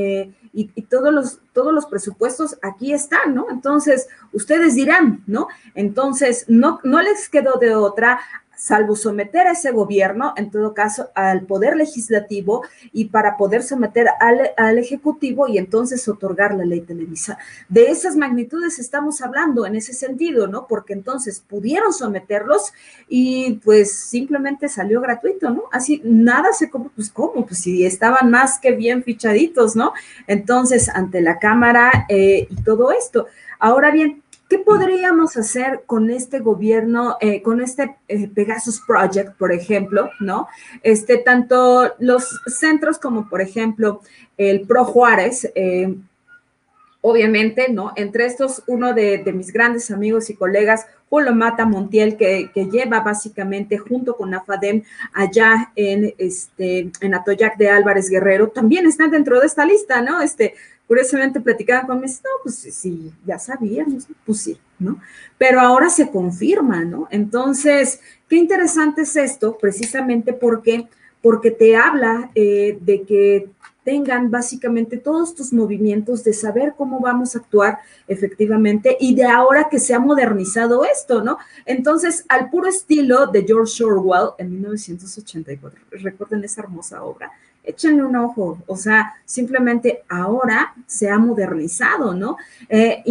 y, todos, los, todos los presupuestos aquí están, ¿no? Entonces, ustedes dirán, ¿no? Entonces, no, no les quedó de otra salvo someter a ese gobierno, en todo caso, al poder legislativo y para poder someter al, ejecutivo y entonces otorgar la ley Televisa. De esas magnitudes estamos hablando en ese sentido, ¿no? Porque entonces pudieron someterlos y pues simplemente salió gratuito, ¿no? Así, nada se como, pues ¿cómo? Pues si estaban más que bien fichaditos, ¿no? Entonces, ante la Cámara eh, y todo esto. Ahora bien, ¿Qué podríamos hacer con este gobierno, eh, con este eh, Pegasus Project, por ejemplo, ¿no? Este, tanto los centros como, por ejemplo, el Pro Juárez, eh, obviamente, ¿no? Entre estos, uno de, mis grandes amigos y colegas, Julio Mata Montiel, que, lleva básicamente junto con AFADEM allá en, este, en Atoyac de Álvarez Guerrero, también está dentro de esta lista, ¿no? Este, curiosamente platicaban conmigo, no, pues sí, ya sabíamos, pues sí, ¿no? Pero ahora se confirma, ¿no? Entonces, qué interesante es esto, precisamente porque, porque te habla eh, de que tengan básicamente todos tus movimientos de saber cómo vamos a actuar efectivamente y de ahora que se ha modernizado esto, ¿no? Entonces, al puro estilo de George Orwell en 1984, recuerden esa hermosa obra, échenle un ojo, o sea, simplemente ahora se ha modernizado, ¿no? Eh,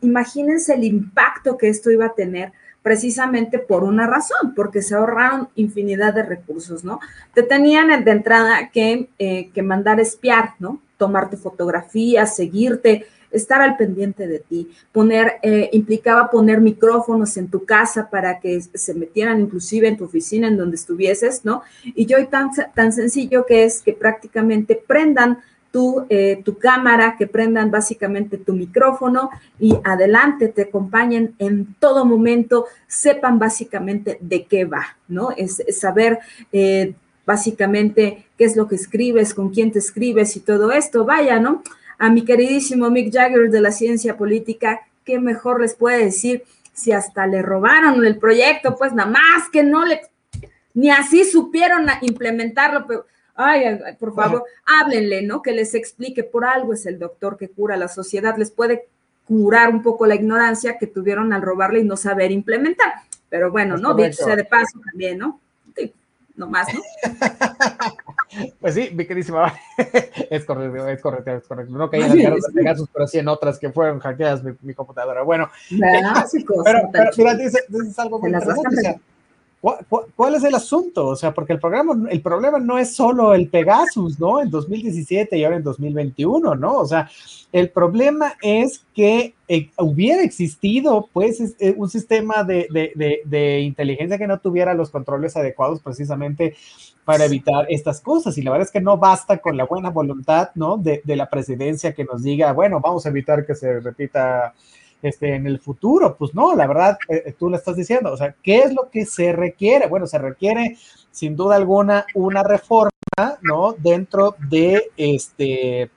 imagínense el impacto que esto iba a tener precisamente por una razón, porque se ahorraron infinidad de recursos, ¿no? Te tenían de entrada que, eh, que mandar espiar, ¿no? Tomarte fotografías, seguirte, estar al pendiente de ti, poner, eh, implicaba poner micrófonos en tu casa para que se metieran inclusive en tu oficina en donde estuvieses, ¿no? Y yo tan, tan sencillo que es que prácticamente prendan tu, eh, tu cámara, que prendan básicamente tu micrófono y adelante te acompañen en todo momento, sepan básicamente de qué va, ¿no? Es, saber eh, básicamente qué es lo que escribes, con quién te escribes y todo esto, vaya, ¿no? A mi queridísimo Mick Jagger de la ciencia política, ¿qué mejor les puede decir si hasta le robaron el proyecto? Pues nada más que no le, ni así supieron implementarlo, pero Ay, por favor, háblenle, ¿no? Que les explique, por algo es el doctor que cura la sociedad, les puede curar un poco la ignorancia que tuvieron al robarle y no saber implementar. Pero bueno, ¿no? Dicho sea de paso también, ¿no? Sí, no más, ¿no? Pues sí, mi queridísima, es correcto, es correcto, es correcto. No caí en las de Pegasus, pero sí en otras que fueron hackeadas mi, computadora. Bueno, pero, pero, mira, dices, algo muy interesante. ¿Cuál, es el asunto? O sea, porque el, programa, el problema no es solo el Pegasus, ¿no? En 2017 y ahora en 2021, ¿no? O sea, el problema es que eh, hubiera existido, pues, eh, un sistema de, de, de, inteligencia que no tuviera los controles adecuados precisamente para evitar estas cosas. Y la verdad es que no basta con la buena voluntad, ¿no? De, la presidencia que nos diga, bueno, vamos a evitar que se repita este, en el futuro. Pues no, la verdad, eh, eh, tú le estás diciendo, o sea, ¿qué es lo que se requiere? Bueno, se requiere sin duda alguna una reforma, ¿no? Dentro de este,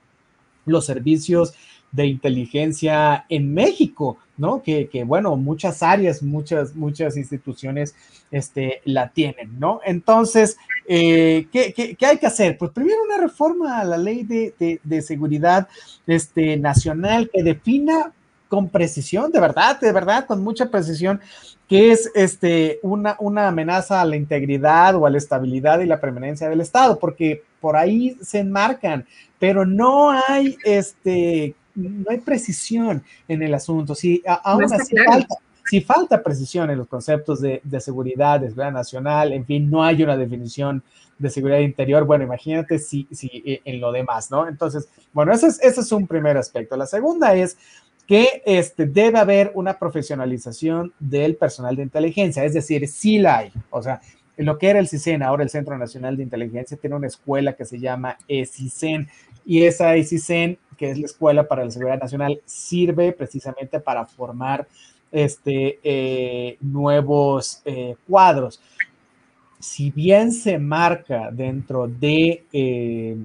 los servicios de inteligencia en México, ¿no? Que, que, bueno, muchas áreas, muchas, muchas instituciones este, la tienen, ¿no? Entonces, eh, ¿qué, qué, qué, hay que hacer? Pues primero una reforma a la ley de, de, de seguridad este, nacional que defina con precisión, de verdad, de verdad, con mucha precisión, que es este, una, una amenaza a la integridad o a la estabilidad y la permanencia del Estado, porque por ahí se enmarcan, pero no hay, este, no hay precisión en el asunto. Si aún así falta, si falta precisión en los conceptos de, de, seguridad, de seguridad nacional, en fin, no hay una definición de seguridad interior, bueno, imagínate si, si eh, en lo demás, ¿no? Entonces, bueno, ese es, ese es un primer aspecto. La segunda es que este, debe haber una profesionalización del personal de inteligencia, es decir, sí la hay. O sea, lo que era el CISEN, ahora el Centro Nacional de Inteligencia, tiene una escuela que se llama ECISEN y esa ECISEN, que es la Escuela para la Seguridad Nacional, sirve precisamente para formar este, eh, nuevos eh, cuadros. Si bien se marca dentro de eh,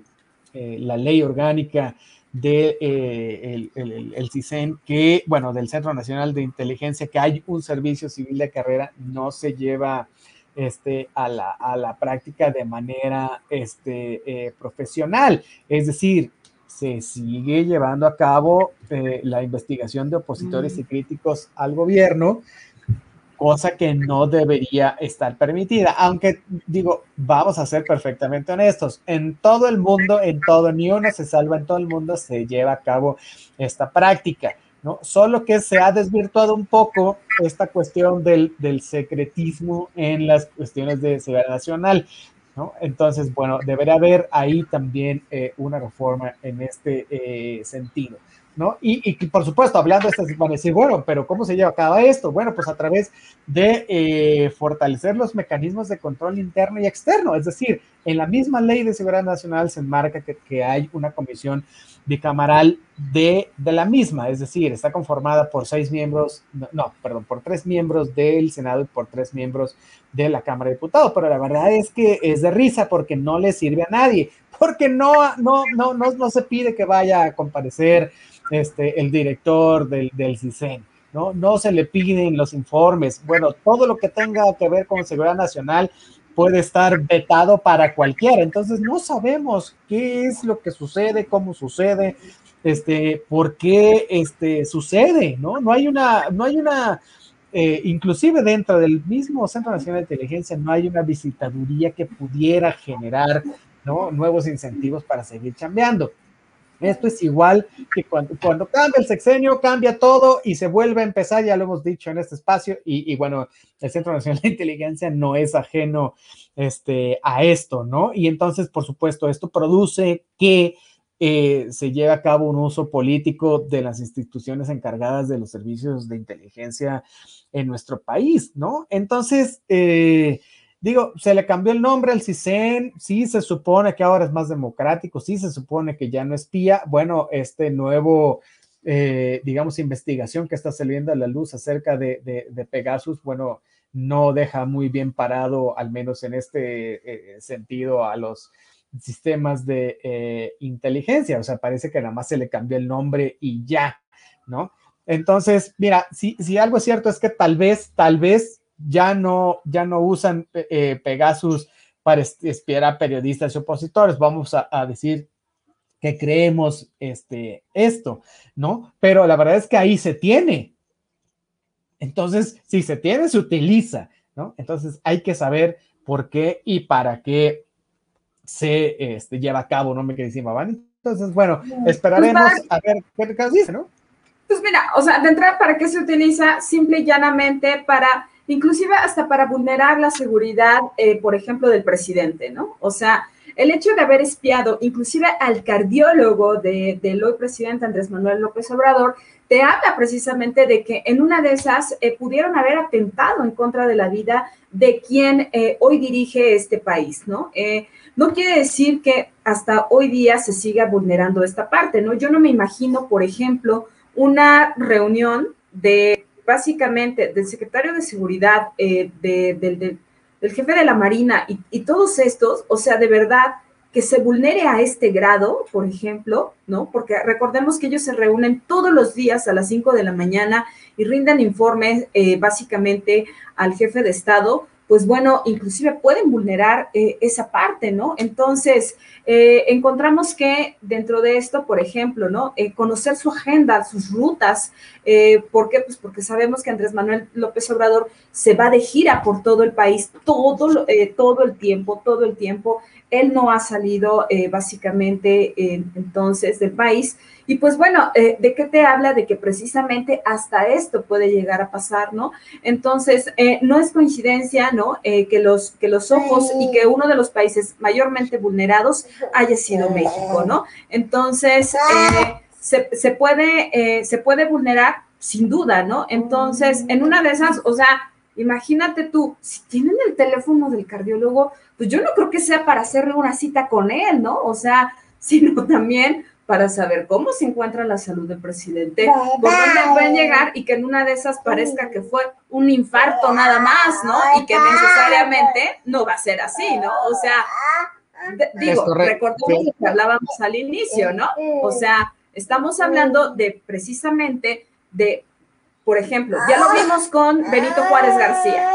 la ley orgánica de eh, el, CISEN, que, bueno, del Centro Nacional de Inteligencia, que hay un servicio civil de carrera, no se lleva este, a, la, a la práctica de manera este, eh, profesional. Es decir, se sigue llevando a cabo eh, la investigación de opositores y críticos al gobierno, cosa que no debería estar permitida. Aunque digo, vamos a ser perfectamente honestos, en todo el mundo, en todo, ni uno se salva, en todo el mundo se lleva a cabo esta práctica. ¿no? Solo que se ha desvirtuado un poco esta cuestión del, del secretismo en las cuestiones de seguridad nacional. ¿no? Entonces, bueno, debería haber ahí también eh, una reforma en este eh, sentido. ¿No? Y, por supuesto, hablando de estas, van a decir, bueno, pero ¿cómo se lleva a cabo esto? Bueno, pues a través de eh, fortalecer los mecanismos de control interno y externo, es decir, en la misma ley de seguridad nacional se enmarca que, hay una comisión bicameral de, de, la misma, es decir, está conformada por seis miembros, no, perdón, por tres miembros del Senado y por tres miembros de la Cámara de Diputados, pero la verdad es que es de risa porque no le sirve a nadie, porque no, no, no, no, no se pide que vaya a comparecer este, el director del, del CISEN. ¿no? no se le piden los informes. Bueno, todo lo que tenga que ver con seguridad nacional puede estar vetado para cualquiera. Entonces no sabemos qué es lo que sucede, cómo sucede, este, por qué este, sucede, ¿no? No hay una, no hay una, eh, inclusive dentro del mismo Centro Nacional de Inteligencia no hay una visitaduría que pudiera generar. Nuevos incentivos para seguir cambiando. Esto es igual que cuando, cambia el sexenio, cambia todo y se vuelve a empezar, ya lo hemos dicho en este espacio, y, y bueno, el Centro Nacional de Inteligencia no es ajeno este, a esto, ¿no? Y entonces, por supuesto, esto produce que eh, se lleve a cabo un uso político de las instituciones encargadas de los servicios de inteligencia en nuestro país, ¿no? Entonces, eh, digo, se le cambió el nombre al CISEN, sí se supone que ahora es más democrático, sí se supone que ya no espía. Bueno, este nuevo, eh, digamos, investigación que está saliendo a la luz acerca de, de, Pegasus, bueno, no deja muy bien parado, al menos en este eh, sentido, a los sistemas de eh, inteligencia. O sea, parece que nada más se le cambió el nombre y ya, ¿no? Entonces, mira, si, si algo es cierto es que tal vez, tal vez ya no, ya no usan eh, Pegasus para espiar a periodistas y opositores. Vamos a, a, decir que creemos este, esto, ¿no? Pero la verdad es que ahí se tiene. Entonces, si se tiene, se utiliza, ¿no? Entonces hay que saber por qué y para qué se este, lleva a cabo, ¿no? Me quedé encima, ¿vale? Entonces, bueno, esperaremos pues a ver qué caso dice, ¿no? Pues mira, o sea, de entrada, ¿para qué se utiliza? Simple y llanamente para inclusive hasta para vulnerar la seguridad, eh, por ejemplo, del presidente, ¿no? O sea, el hecho de haber espiado inclusive al cardiólogo de, del hoy presidente Andrés Manuel López Obrador, te habla precisamente de que en una de esas eh, pudieron haber atentado en contra de la vida de quien eh, hoy dirige este país, ¿no? No quiere decir que hasta hoy día se siga vulnerando esta parte, ¿no? Yo no me imagino, por ejemplo, una reunión de básicamente del secretario de Seguridad, eh, de, de, de, del jefe de la Marina y, y, todos estos, o sea, de verdad, que se vulnere a este grado, por ejemplo, ¿no? Porque recordemos que ellos se reúnen todos los días a las 5 de la mañana y rindan informes eh, básicamente al jefe de Estado pues bueno, inclusive pueden vulnerar eh, esa parte, ¿no? Entonces, eh, encontramos que dentro de esto, por ejemplo, ¿no? Eh, conocer su agenda, sus rutas, ¿por qué? Pues porque sabemos que Andrés Manuel López Obrador se va de gira por todo el país, todo, todo el tiempo, todo el tiempo. Él no ha salido básicamente entonces del país. Y pues bueno, eh, ¿de qué te habla? De que precisamente hasta esto puede llegar a pasar, ¿no? Entonces, eh, no es coincidencia, ¿no? Eh, que, los, que los ojos y que uno de los países mayormente vulnerados haya sido México, ¿no? Entonces, se, se, puede, se puede vulnerar sin duda, ¿no? Entonces, en una de esas, o sea, imagínate tú, si tienen el teléfono del cardiólogo, pues yo no creo que sea para hacerle una cita con él, ¿no? O sea, sino también para saber cómo se encuentra la salud del presidente, por dónde pueden llegar y que en una de esas parezca que fue un infarto nada más, ¿no? Y que necesariamente no va a ser así, ¿no? O sea, digo, recordemos lo que hablábamos al inicio, ¿no? O sea, estamos hablando de precisamente de, por ejemplo, ya lo vimos con Benito Juárez García.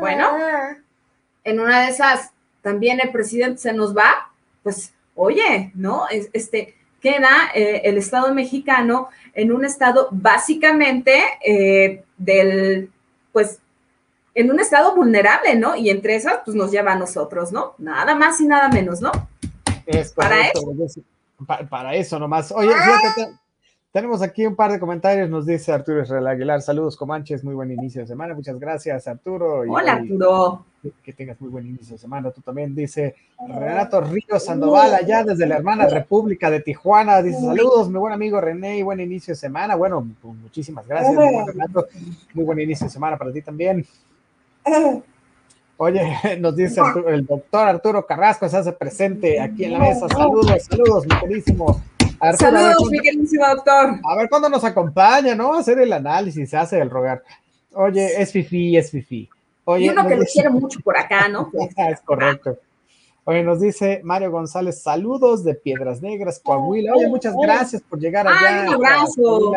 Bueno, en una de esas también el presidente se nos va, pues, oye, ¿no? Este, queda eh, el Estado mexicano en un estado básicamente eh, del, pues, en un estado vulnerable, ¿no? Y entre esas, pues nos lleva a nosotros, ¿no? Nada más y nada menos, ¿no? Es para eso. Para, para eso nomás. Oye, fíjate, tenemos aquí un par de comentarios, nos dice Arturo Israel Aguilar, saludos Comanches, muy buen inicio de semana, muchas gracias Arturo. Y, Hola Arturo. Que, tengas muy buen inicio de semana, tú también, dice Renato Ríos Sandoval, allá desde la hermana República de Tijuana, dice saludos, mi buen amigo René, y buen inicio de semana, bueno, pues, muchísimas gracias, muy buen Renato, muy buen inicio de semana para ti también. Oye, nos dice Arturo, el doctor Arturo Carrasco, se hace presente aquí en la mesa, saludos, saludos, mi querísimo Arturo, Saludos, mi queridísimo doctor. A ver cuándo nos acompaña, ¿no? A hacer el análisis, se hace el rogar. Oye, es fifi, es fifi. Oye, y uno que lo quiere mucho por acá, ¿no? es correcto. Oye, nos dice Mario González, saludos de Piedras Negras, Coahuila. Oye, muchas gracias por llegar allá. Ay, un abrazo.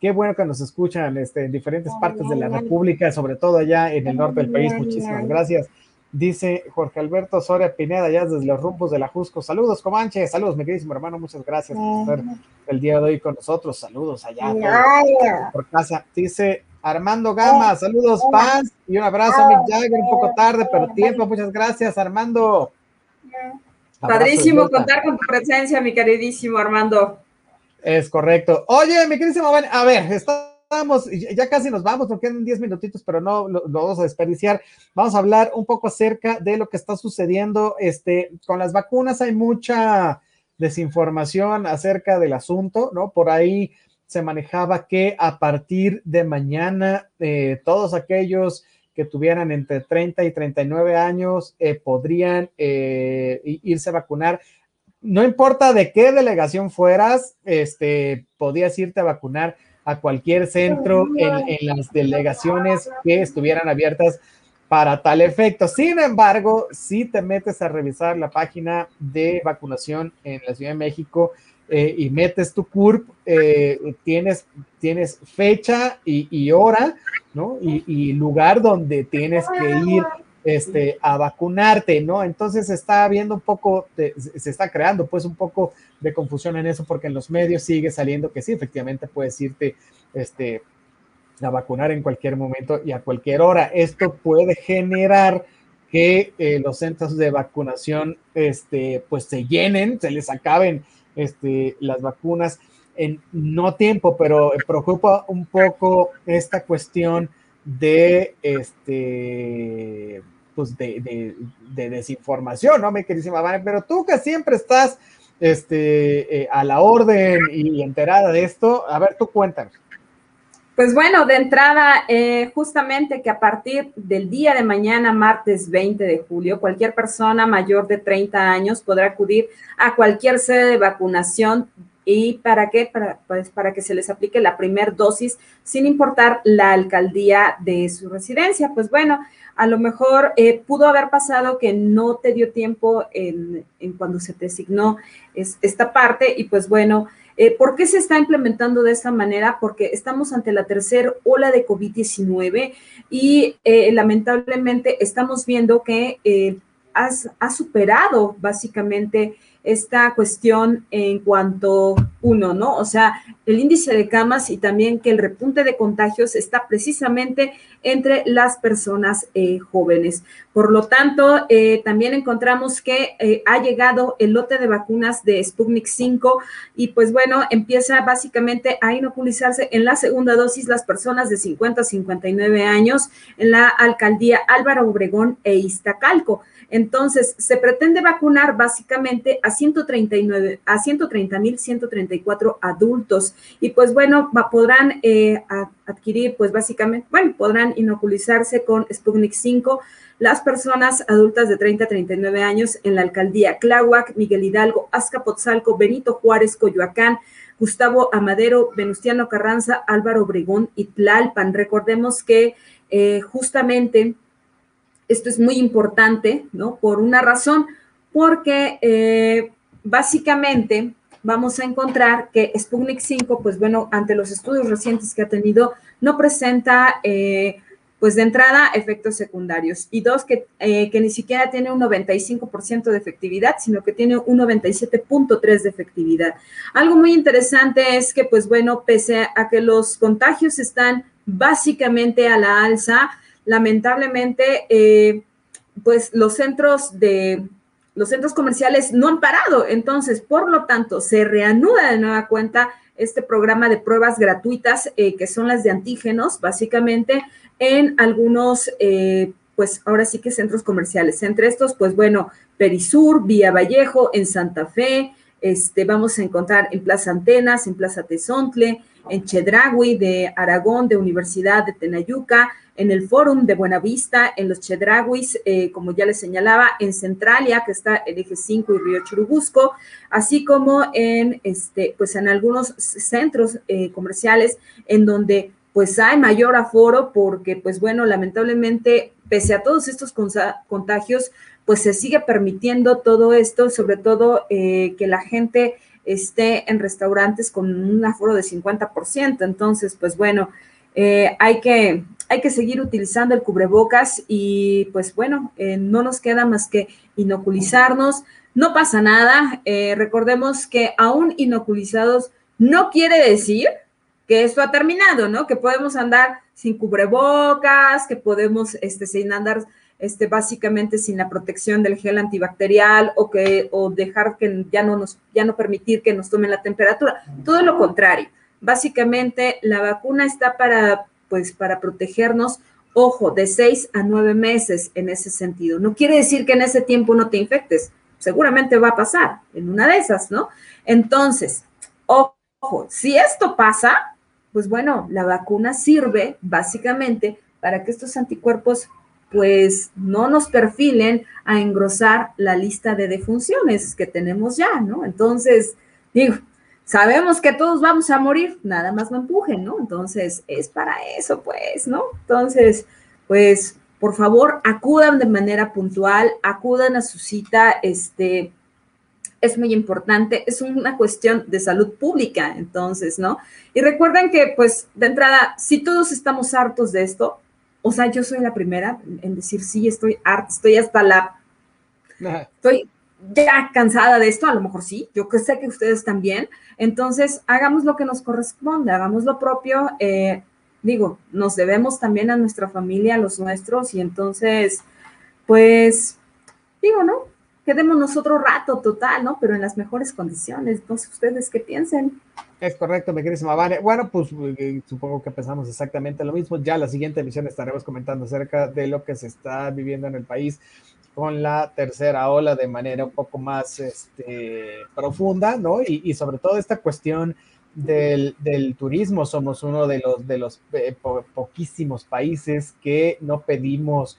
Qué bueno que nos escuchan este, en diferentes partes de la República, sobre todo allá en el norte del país. Muchísimas gracias. Dice Jorge Alberto Soria Pineda, ya desde los rumbos de la Jusco. Saludos, Comanche. Saludos, mi queridísimo hermano. Muchas gracias por estar el día de hoy con nosotros. Saludos allá por, por casa. Dice Armando Gama, saludos, fans. Y un abrazo a Mick Jagger, un poco tarde, pero tiempo. Muchas gracias, Armando. Padrísimo contar con tu presencia, mi queridísimo Armando. Es correcto. Oye, mi queridísimo, a ver, estamos, ya casi nos vamos, porque quedan 10 minutitos, pero no lo, vamos a desperdiciar. Vamos a hablar un poco acerca de lo que está sucediendo este, con las vacunas. Hay mucha desinformación acerca del asunto, ¿no? Por ahí se manejaba que a partir de mañana eh, todos aquellos que tuvieran entre 30 y 39 años eh, podrían eh, irse a vacunar. No importa de qué delegación fueras, este, podías irte a vacunar a cualquier centro en, las delegaciones que estuvieran abiertas para tal efecto. Sin embargo, si te metes a revisar la página de vacunación en la Ciudad de México eh, y metes tu CURP, tienes, tienes fecha y hora y, lugar donde tienes que ir este, a vacunarte, ¿no? Entonces está habiendo un poco, se está creando pues un poco de confusión en eso porque en los medios sigue saliendo que sí, efectivamente puedes irte este, a vacunar en cualquier momento y a cualquier hora. Esto puede generar que eh, los centros de vacunación este, pues se llenen, se les acaben este, las vacunas en no tiempo, pero preocupa un poco esta cuestión de este pues de, desinformación, ¿no? Mi queridísima Vane, pero tú que siempre estás este, eh, a la orden y enterada de esto, a ver, tú cuéntanos. Pues bueno, de entrada, eh, justamente que a partir del día de mañana, martes 20 de julio, cualquier persona mayor de 30 años podrá acudir a cualquier sede de vacunación ¿Y para qué? Para, pues, para que se les aplique la primer dosis sin importar la alcaldía de su residencia. Pues bueno, a lo mejor eh, pudo haber pasado que no te dio tiempo en, cuando se te asignó esta parte y pues bueno, eh, ¿por qué se está implementando de esta manera? Porque estamos ante la tercera ola de COVID-19 y eh, lamentablemente estamos viendo que ha superado básicamente esta cuestión en cuanto uno, ¿no? O sea, el índice de camas y también que el repunte de contagios está precisamente entre las personas eh, jóvenes. Por lo tanto, eh, también encontramos que eh, ha llegado el lote de vacunas de Sputnik 5 y pues bueno, empieza básicamente a inoculizarse en la segunda dosis las personas de 50 a 59 años en la alcaldía Álvaro Obregón e Iztacalco. Entonces, se pretende vacunar básicamente a 139, a 130 mil 134 adultos y pues bueno, podrán eh, adquirir pues básicamente, bueno, podrán inoculizarse con Sputnik 5 las personas adultas de 30 a 39 años en la alcaldía Cláhuac, Miguel Hidalgo, Azcapotzalco, Benito Juárez, Coyoacán, Gustavo Amadero, Venustiano Carranza, Álvaro Obregón y Tlalpan. Recordemos que eh, justamente esto es muy importante, ¿no? Por una razón, porque eh, básicamente vamos a encontrar que Sputnik 5, pues bueno, ante los estudios recientes que ha tenido, no presenta, eh, pues de entrada, efectos secundarios. Y dos, que, eh, que ni siquiera tiene un 95% de efectividad, sino que tiene un 97.3% de efectividad. Algo muy interesante es que, pues bueno, pese a que los contagios están básicamente a la alza, lamentablemente, eh, pues los centros de los centros comerciales no han parado. Entonces, por lo tanto, se reanuda de nueva cuenta este programa de pruebas gratuitas, eh, que son las de antígenos, básicamente, en algunos, eh, pues ahora sí que centros comerciales. Entre estos, pues bueno, Perisur, Vía Vallejo, en Santa Fe, este, vamos a encontrar en Plaza Antenas, en Plaza Tezontle, en Chedragui de Aragón, de Universidad de Tenayuca, en el Fórum de Buenavista, en los Chedraguis, eh, como ya les señalaba, en Centralia, que está el eje 5 y Río Churubusco, así como en, este, pues en algunos centros eh, comerciales en donde pues hay mayor aforo porque, pues bueno, lamentablemente, pese a todos estos contagios, pues se sigue permitiendo todo esto, sobre todo eh, que la gente esté en restaurantes con un aforo de 50%. Entonces, pues bueno, hay que hay que seguir utilizando el cubrebocas y pues bueno, eh, no nos queda más que inoculizarnos. No pasa nada. Eh, recordemos que aún inoculizados no quiere decir que esto ha terminado, ¿no? Que podemos andar sin cubrebocas, que podemos, este, sin andar este, básicamente sin la protección del gel antibacterial o, que, o dejar que ya no, nos, ya no permitir que nos tomen la temperatura. Todo lo contrario. Básicamente la vacuna está para, pues, para protegernos, ojo, de seis a nueve meses en ese sentido. No quiere decir que en ese tiempo no te infectes. Seguramente va a pasar en una de esas, ¿no? Entonces, ojo, si esto pasa, pues bueno, la vacuna sirve básicamente para que estos anticuerpos pues no nos perfilen a engrosar la lista de defunciones que tenemos ya, ¿no? Entonces, digo, sabemos que todos vamos a morir, nada más no empujen, ¿no? Entonces, es para eso, pues, ¿no? Entonces, pues, por favor, acudan de manera puntual, acudan a su cita, este, es muy importante, es una cuestión de salud pública, entonces, ¿no? Y recuerden que, pues, de entrada, si todos estamos hartos de esto, o sea, yo soy la primera en decir, sí, estoy harta, estoy hasta la... Estoy ya cansada de esto, a lo mejor sí, yo que sé que ustedes también. Entonces, hagamos lo que nos corresponde, hagamos lo propio. Eh, digo, nos debemos también a nuestra familia, a los nuestros, y entonces, pues, digo, ¿no? Quedémonos otro rato total, ¿no? Pero en las mejores condiciones. No ustedes qué piensen. Es correcto, mi querida Vane. Bueno, pues eh, supongo que pensamos exactamente lo mismo. Ya la siguiente emisión estaremos comentando acerca de lo que se está viviendo en el país con la tercera ola de manera un poco más este, profunda, ¿no? Y, sobre todo esta cuestión del, turismo. Somos uno de los, de los eh, poquísimos países que no pedimos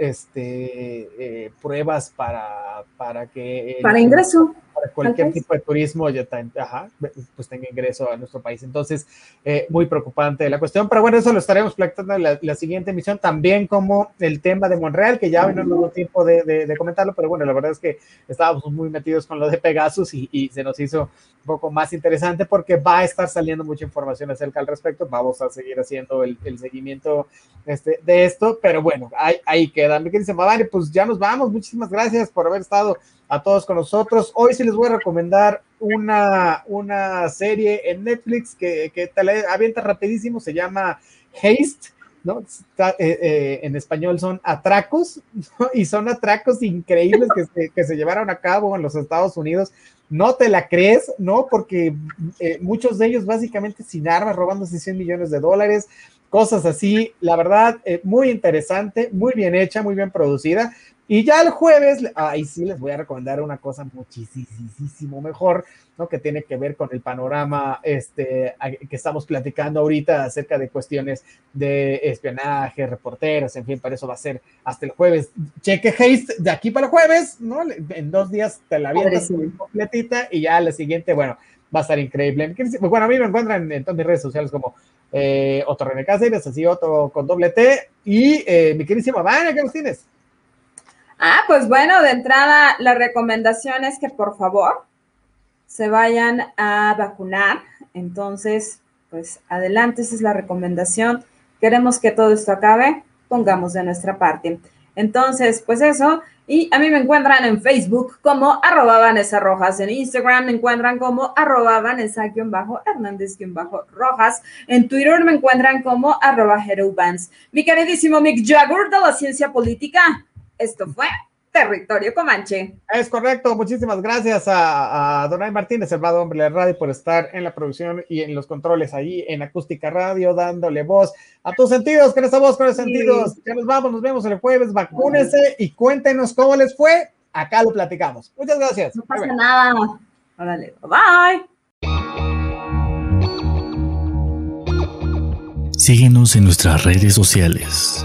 este, eh, pruebas para, para que... para ingreso cualquier tipo de turismo ya pues tenga ingreso a nuestro país. Entonces, eh, muy preocupante la cuestión, pero bueno, eso lo estaremos platicando en la, siguiente emisión, también como el tema de Monreal, que ya no hubo tiempo de, comentarlo, pero bueno, la verdad es que estábamos muy metidos con lo de Pegasus y, se nos hizo un poco más interesante porque va a estar saliendo mucha información acerca al respecto, vamos a seguir haciendo el, seguimiento este, de esto, pero bueno, ahí, ahí queda. Me dice, pues ya nos vamos, muchísimas gracias por haber estado a todos con nosotros. Hoy sí les voy a recomendar una, una serie en Netflix que, te la avienta rapidísimo, se llama Haste. ¿no? Eh, eh, en español son atracos, y son atracos increíbles que se, que se, llevaron a cabo en los Estados Unidos. No te la crees, ¿no? Porque eh, muchos de ellos básicamente sin armas, robándose 100 millones de dólares, cosas así. La verdad, muy interesante, muy bien hecha, muy bien producida. Y ya el jueves, ahí sí les voy a recomendar una cosa muchísimo mejor, ¿no? Que tiene que ver con el panorama este, que estamos platicando ahorita acerca de cuestiones de espionaje, reporteros, en fin, para eso va a ser hasta el jueves. Cheque Haste de aquí para el jueves, ¿no? En dos días te la vienes completita y ya la siguiente, bueno, va a estar increíble. Bueno, a mí me encuentran en todas mis redes sociales como eh, Otto René Cáceres, así Otto con doble T, y eh, mi queridísima Vania, ¿qué nos tienes? Ah, pues bueno, de entrada la recomendación es que por favor se vayan a vacunar. Entonces, pues adelante, esa es la recomendación. Queremos que todo esto acabe, pongamos de nuestra parte. Entonces, pues eso. Y a mí me encuentran en Facebook como arroba Vanessa Rojas. En Instagram me encuentran como arroba Vanessa-Hernández-Rojas. En Twitter me encuentran como arroba Mi queridísimo Mick Jagger de la ciencia política esto fue Territorio Comanche. Es correcto, muchísimas gracias a, a Donay Martínez, el hombre de radio, por estar en la producción y en los controles ahí en Acústica Radio, dándole voz a tus sentidos, con esa voz, con los sentidos. Ya nos vamos, nos vemos el jueves, vacúnese y cuéntenos cómo les fue. Acá lo platicamos. Muchas gracias. No pasa nada. Órale, bye. Síguenos en nuestras redes sociales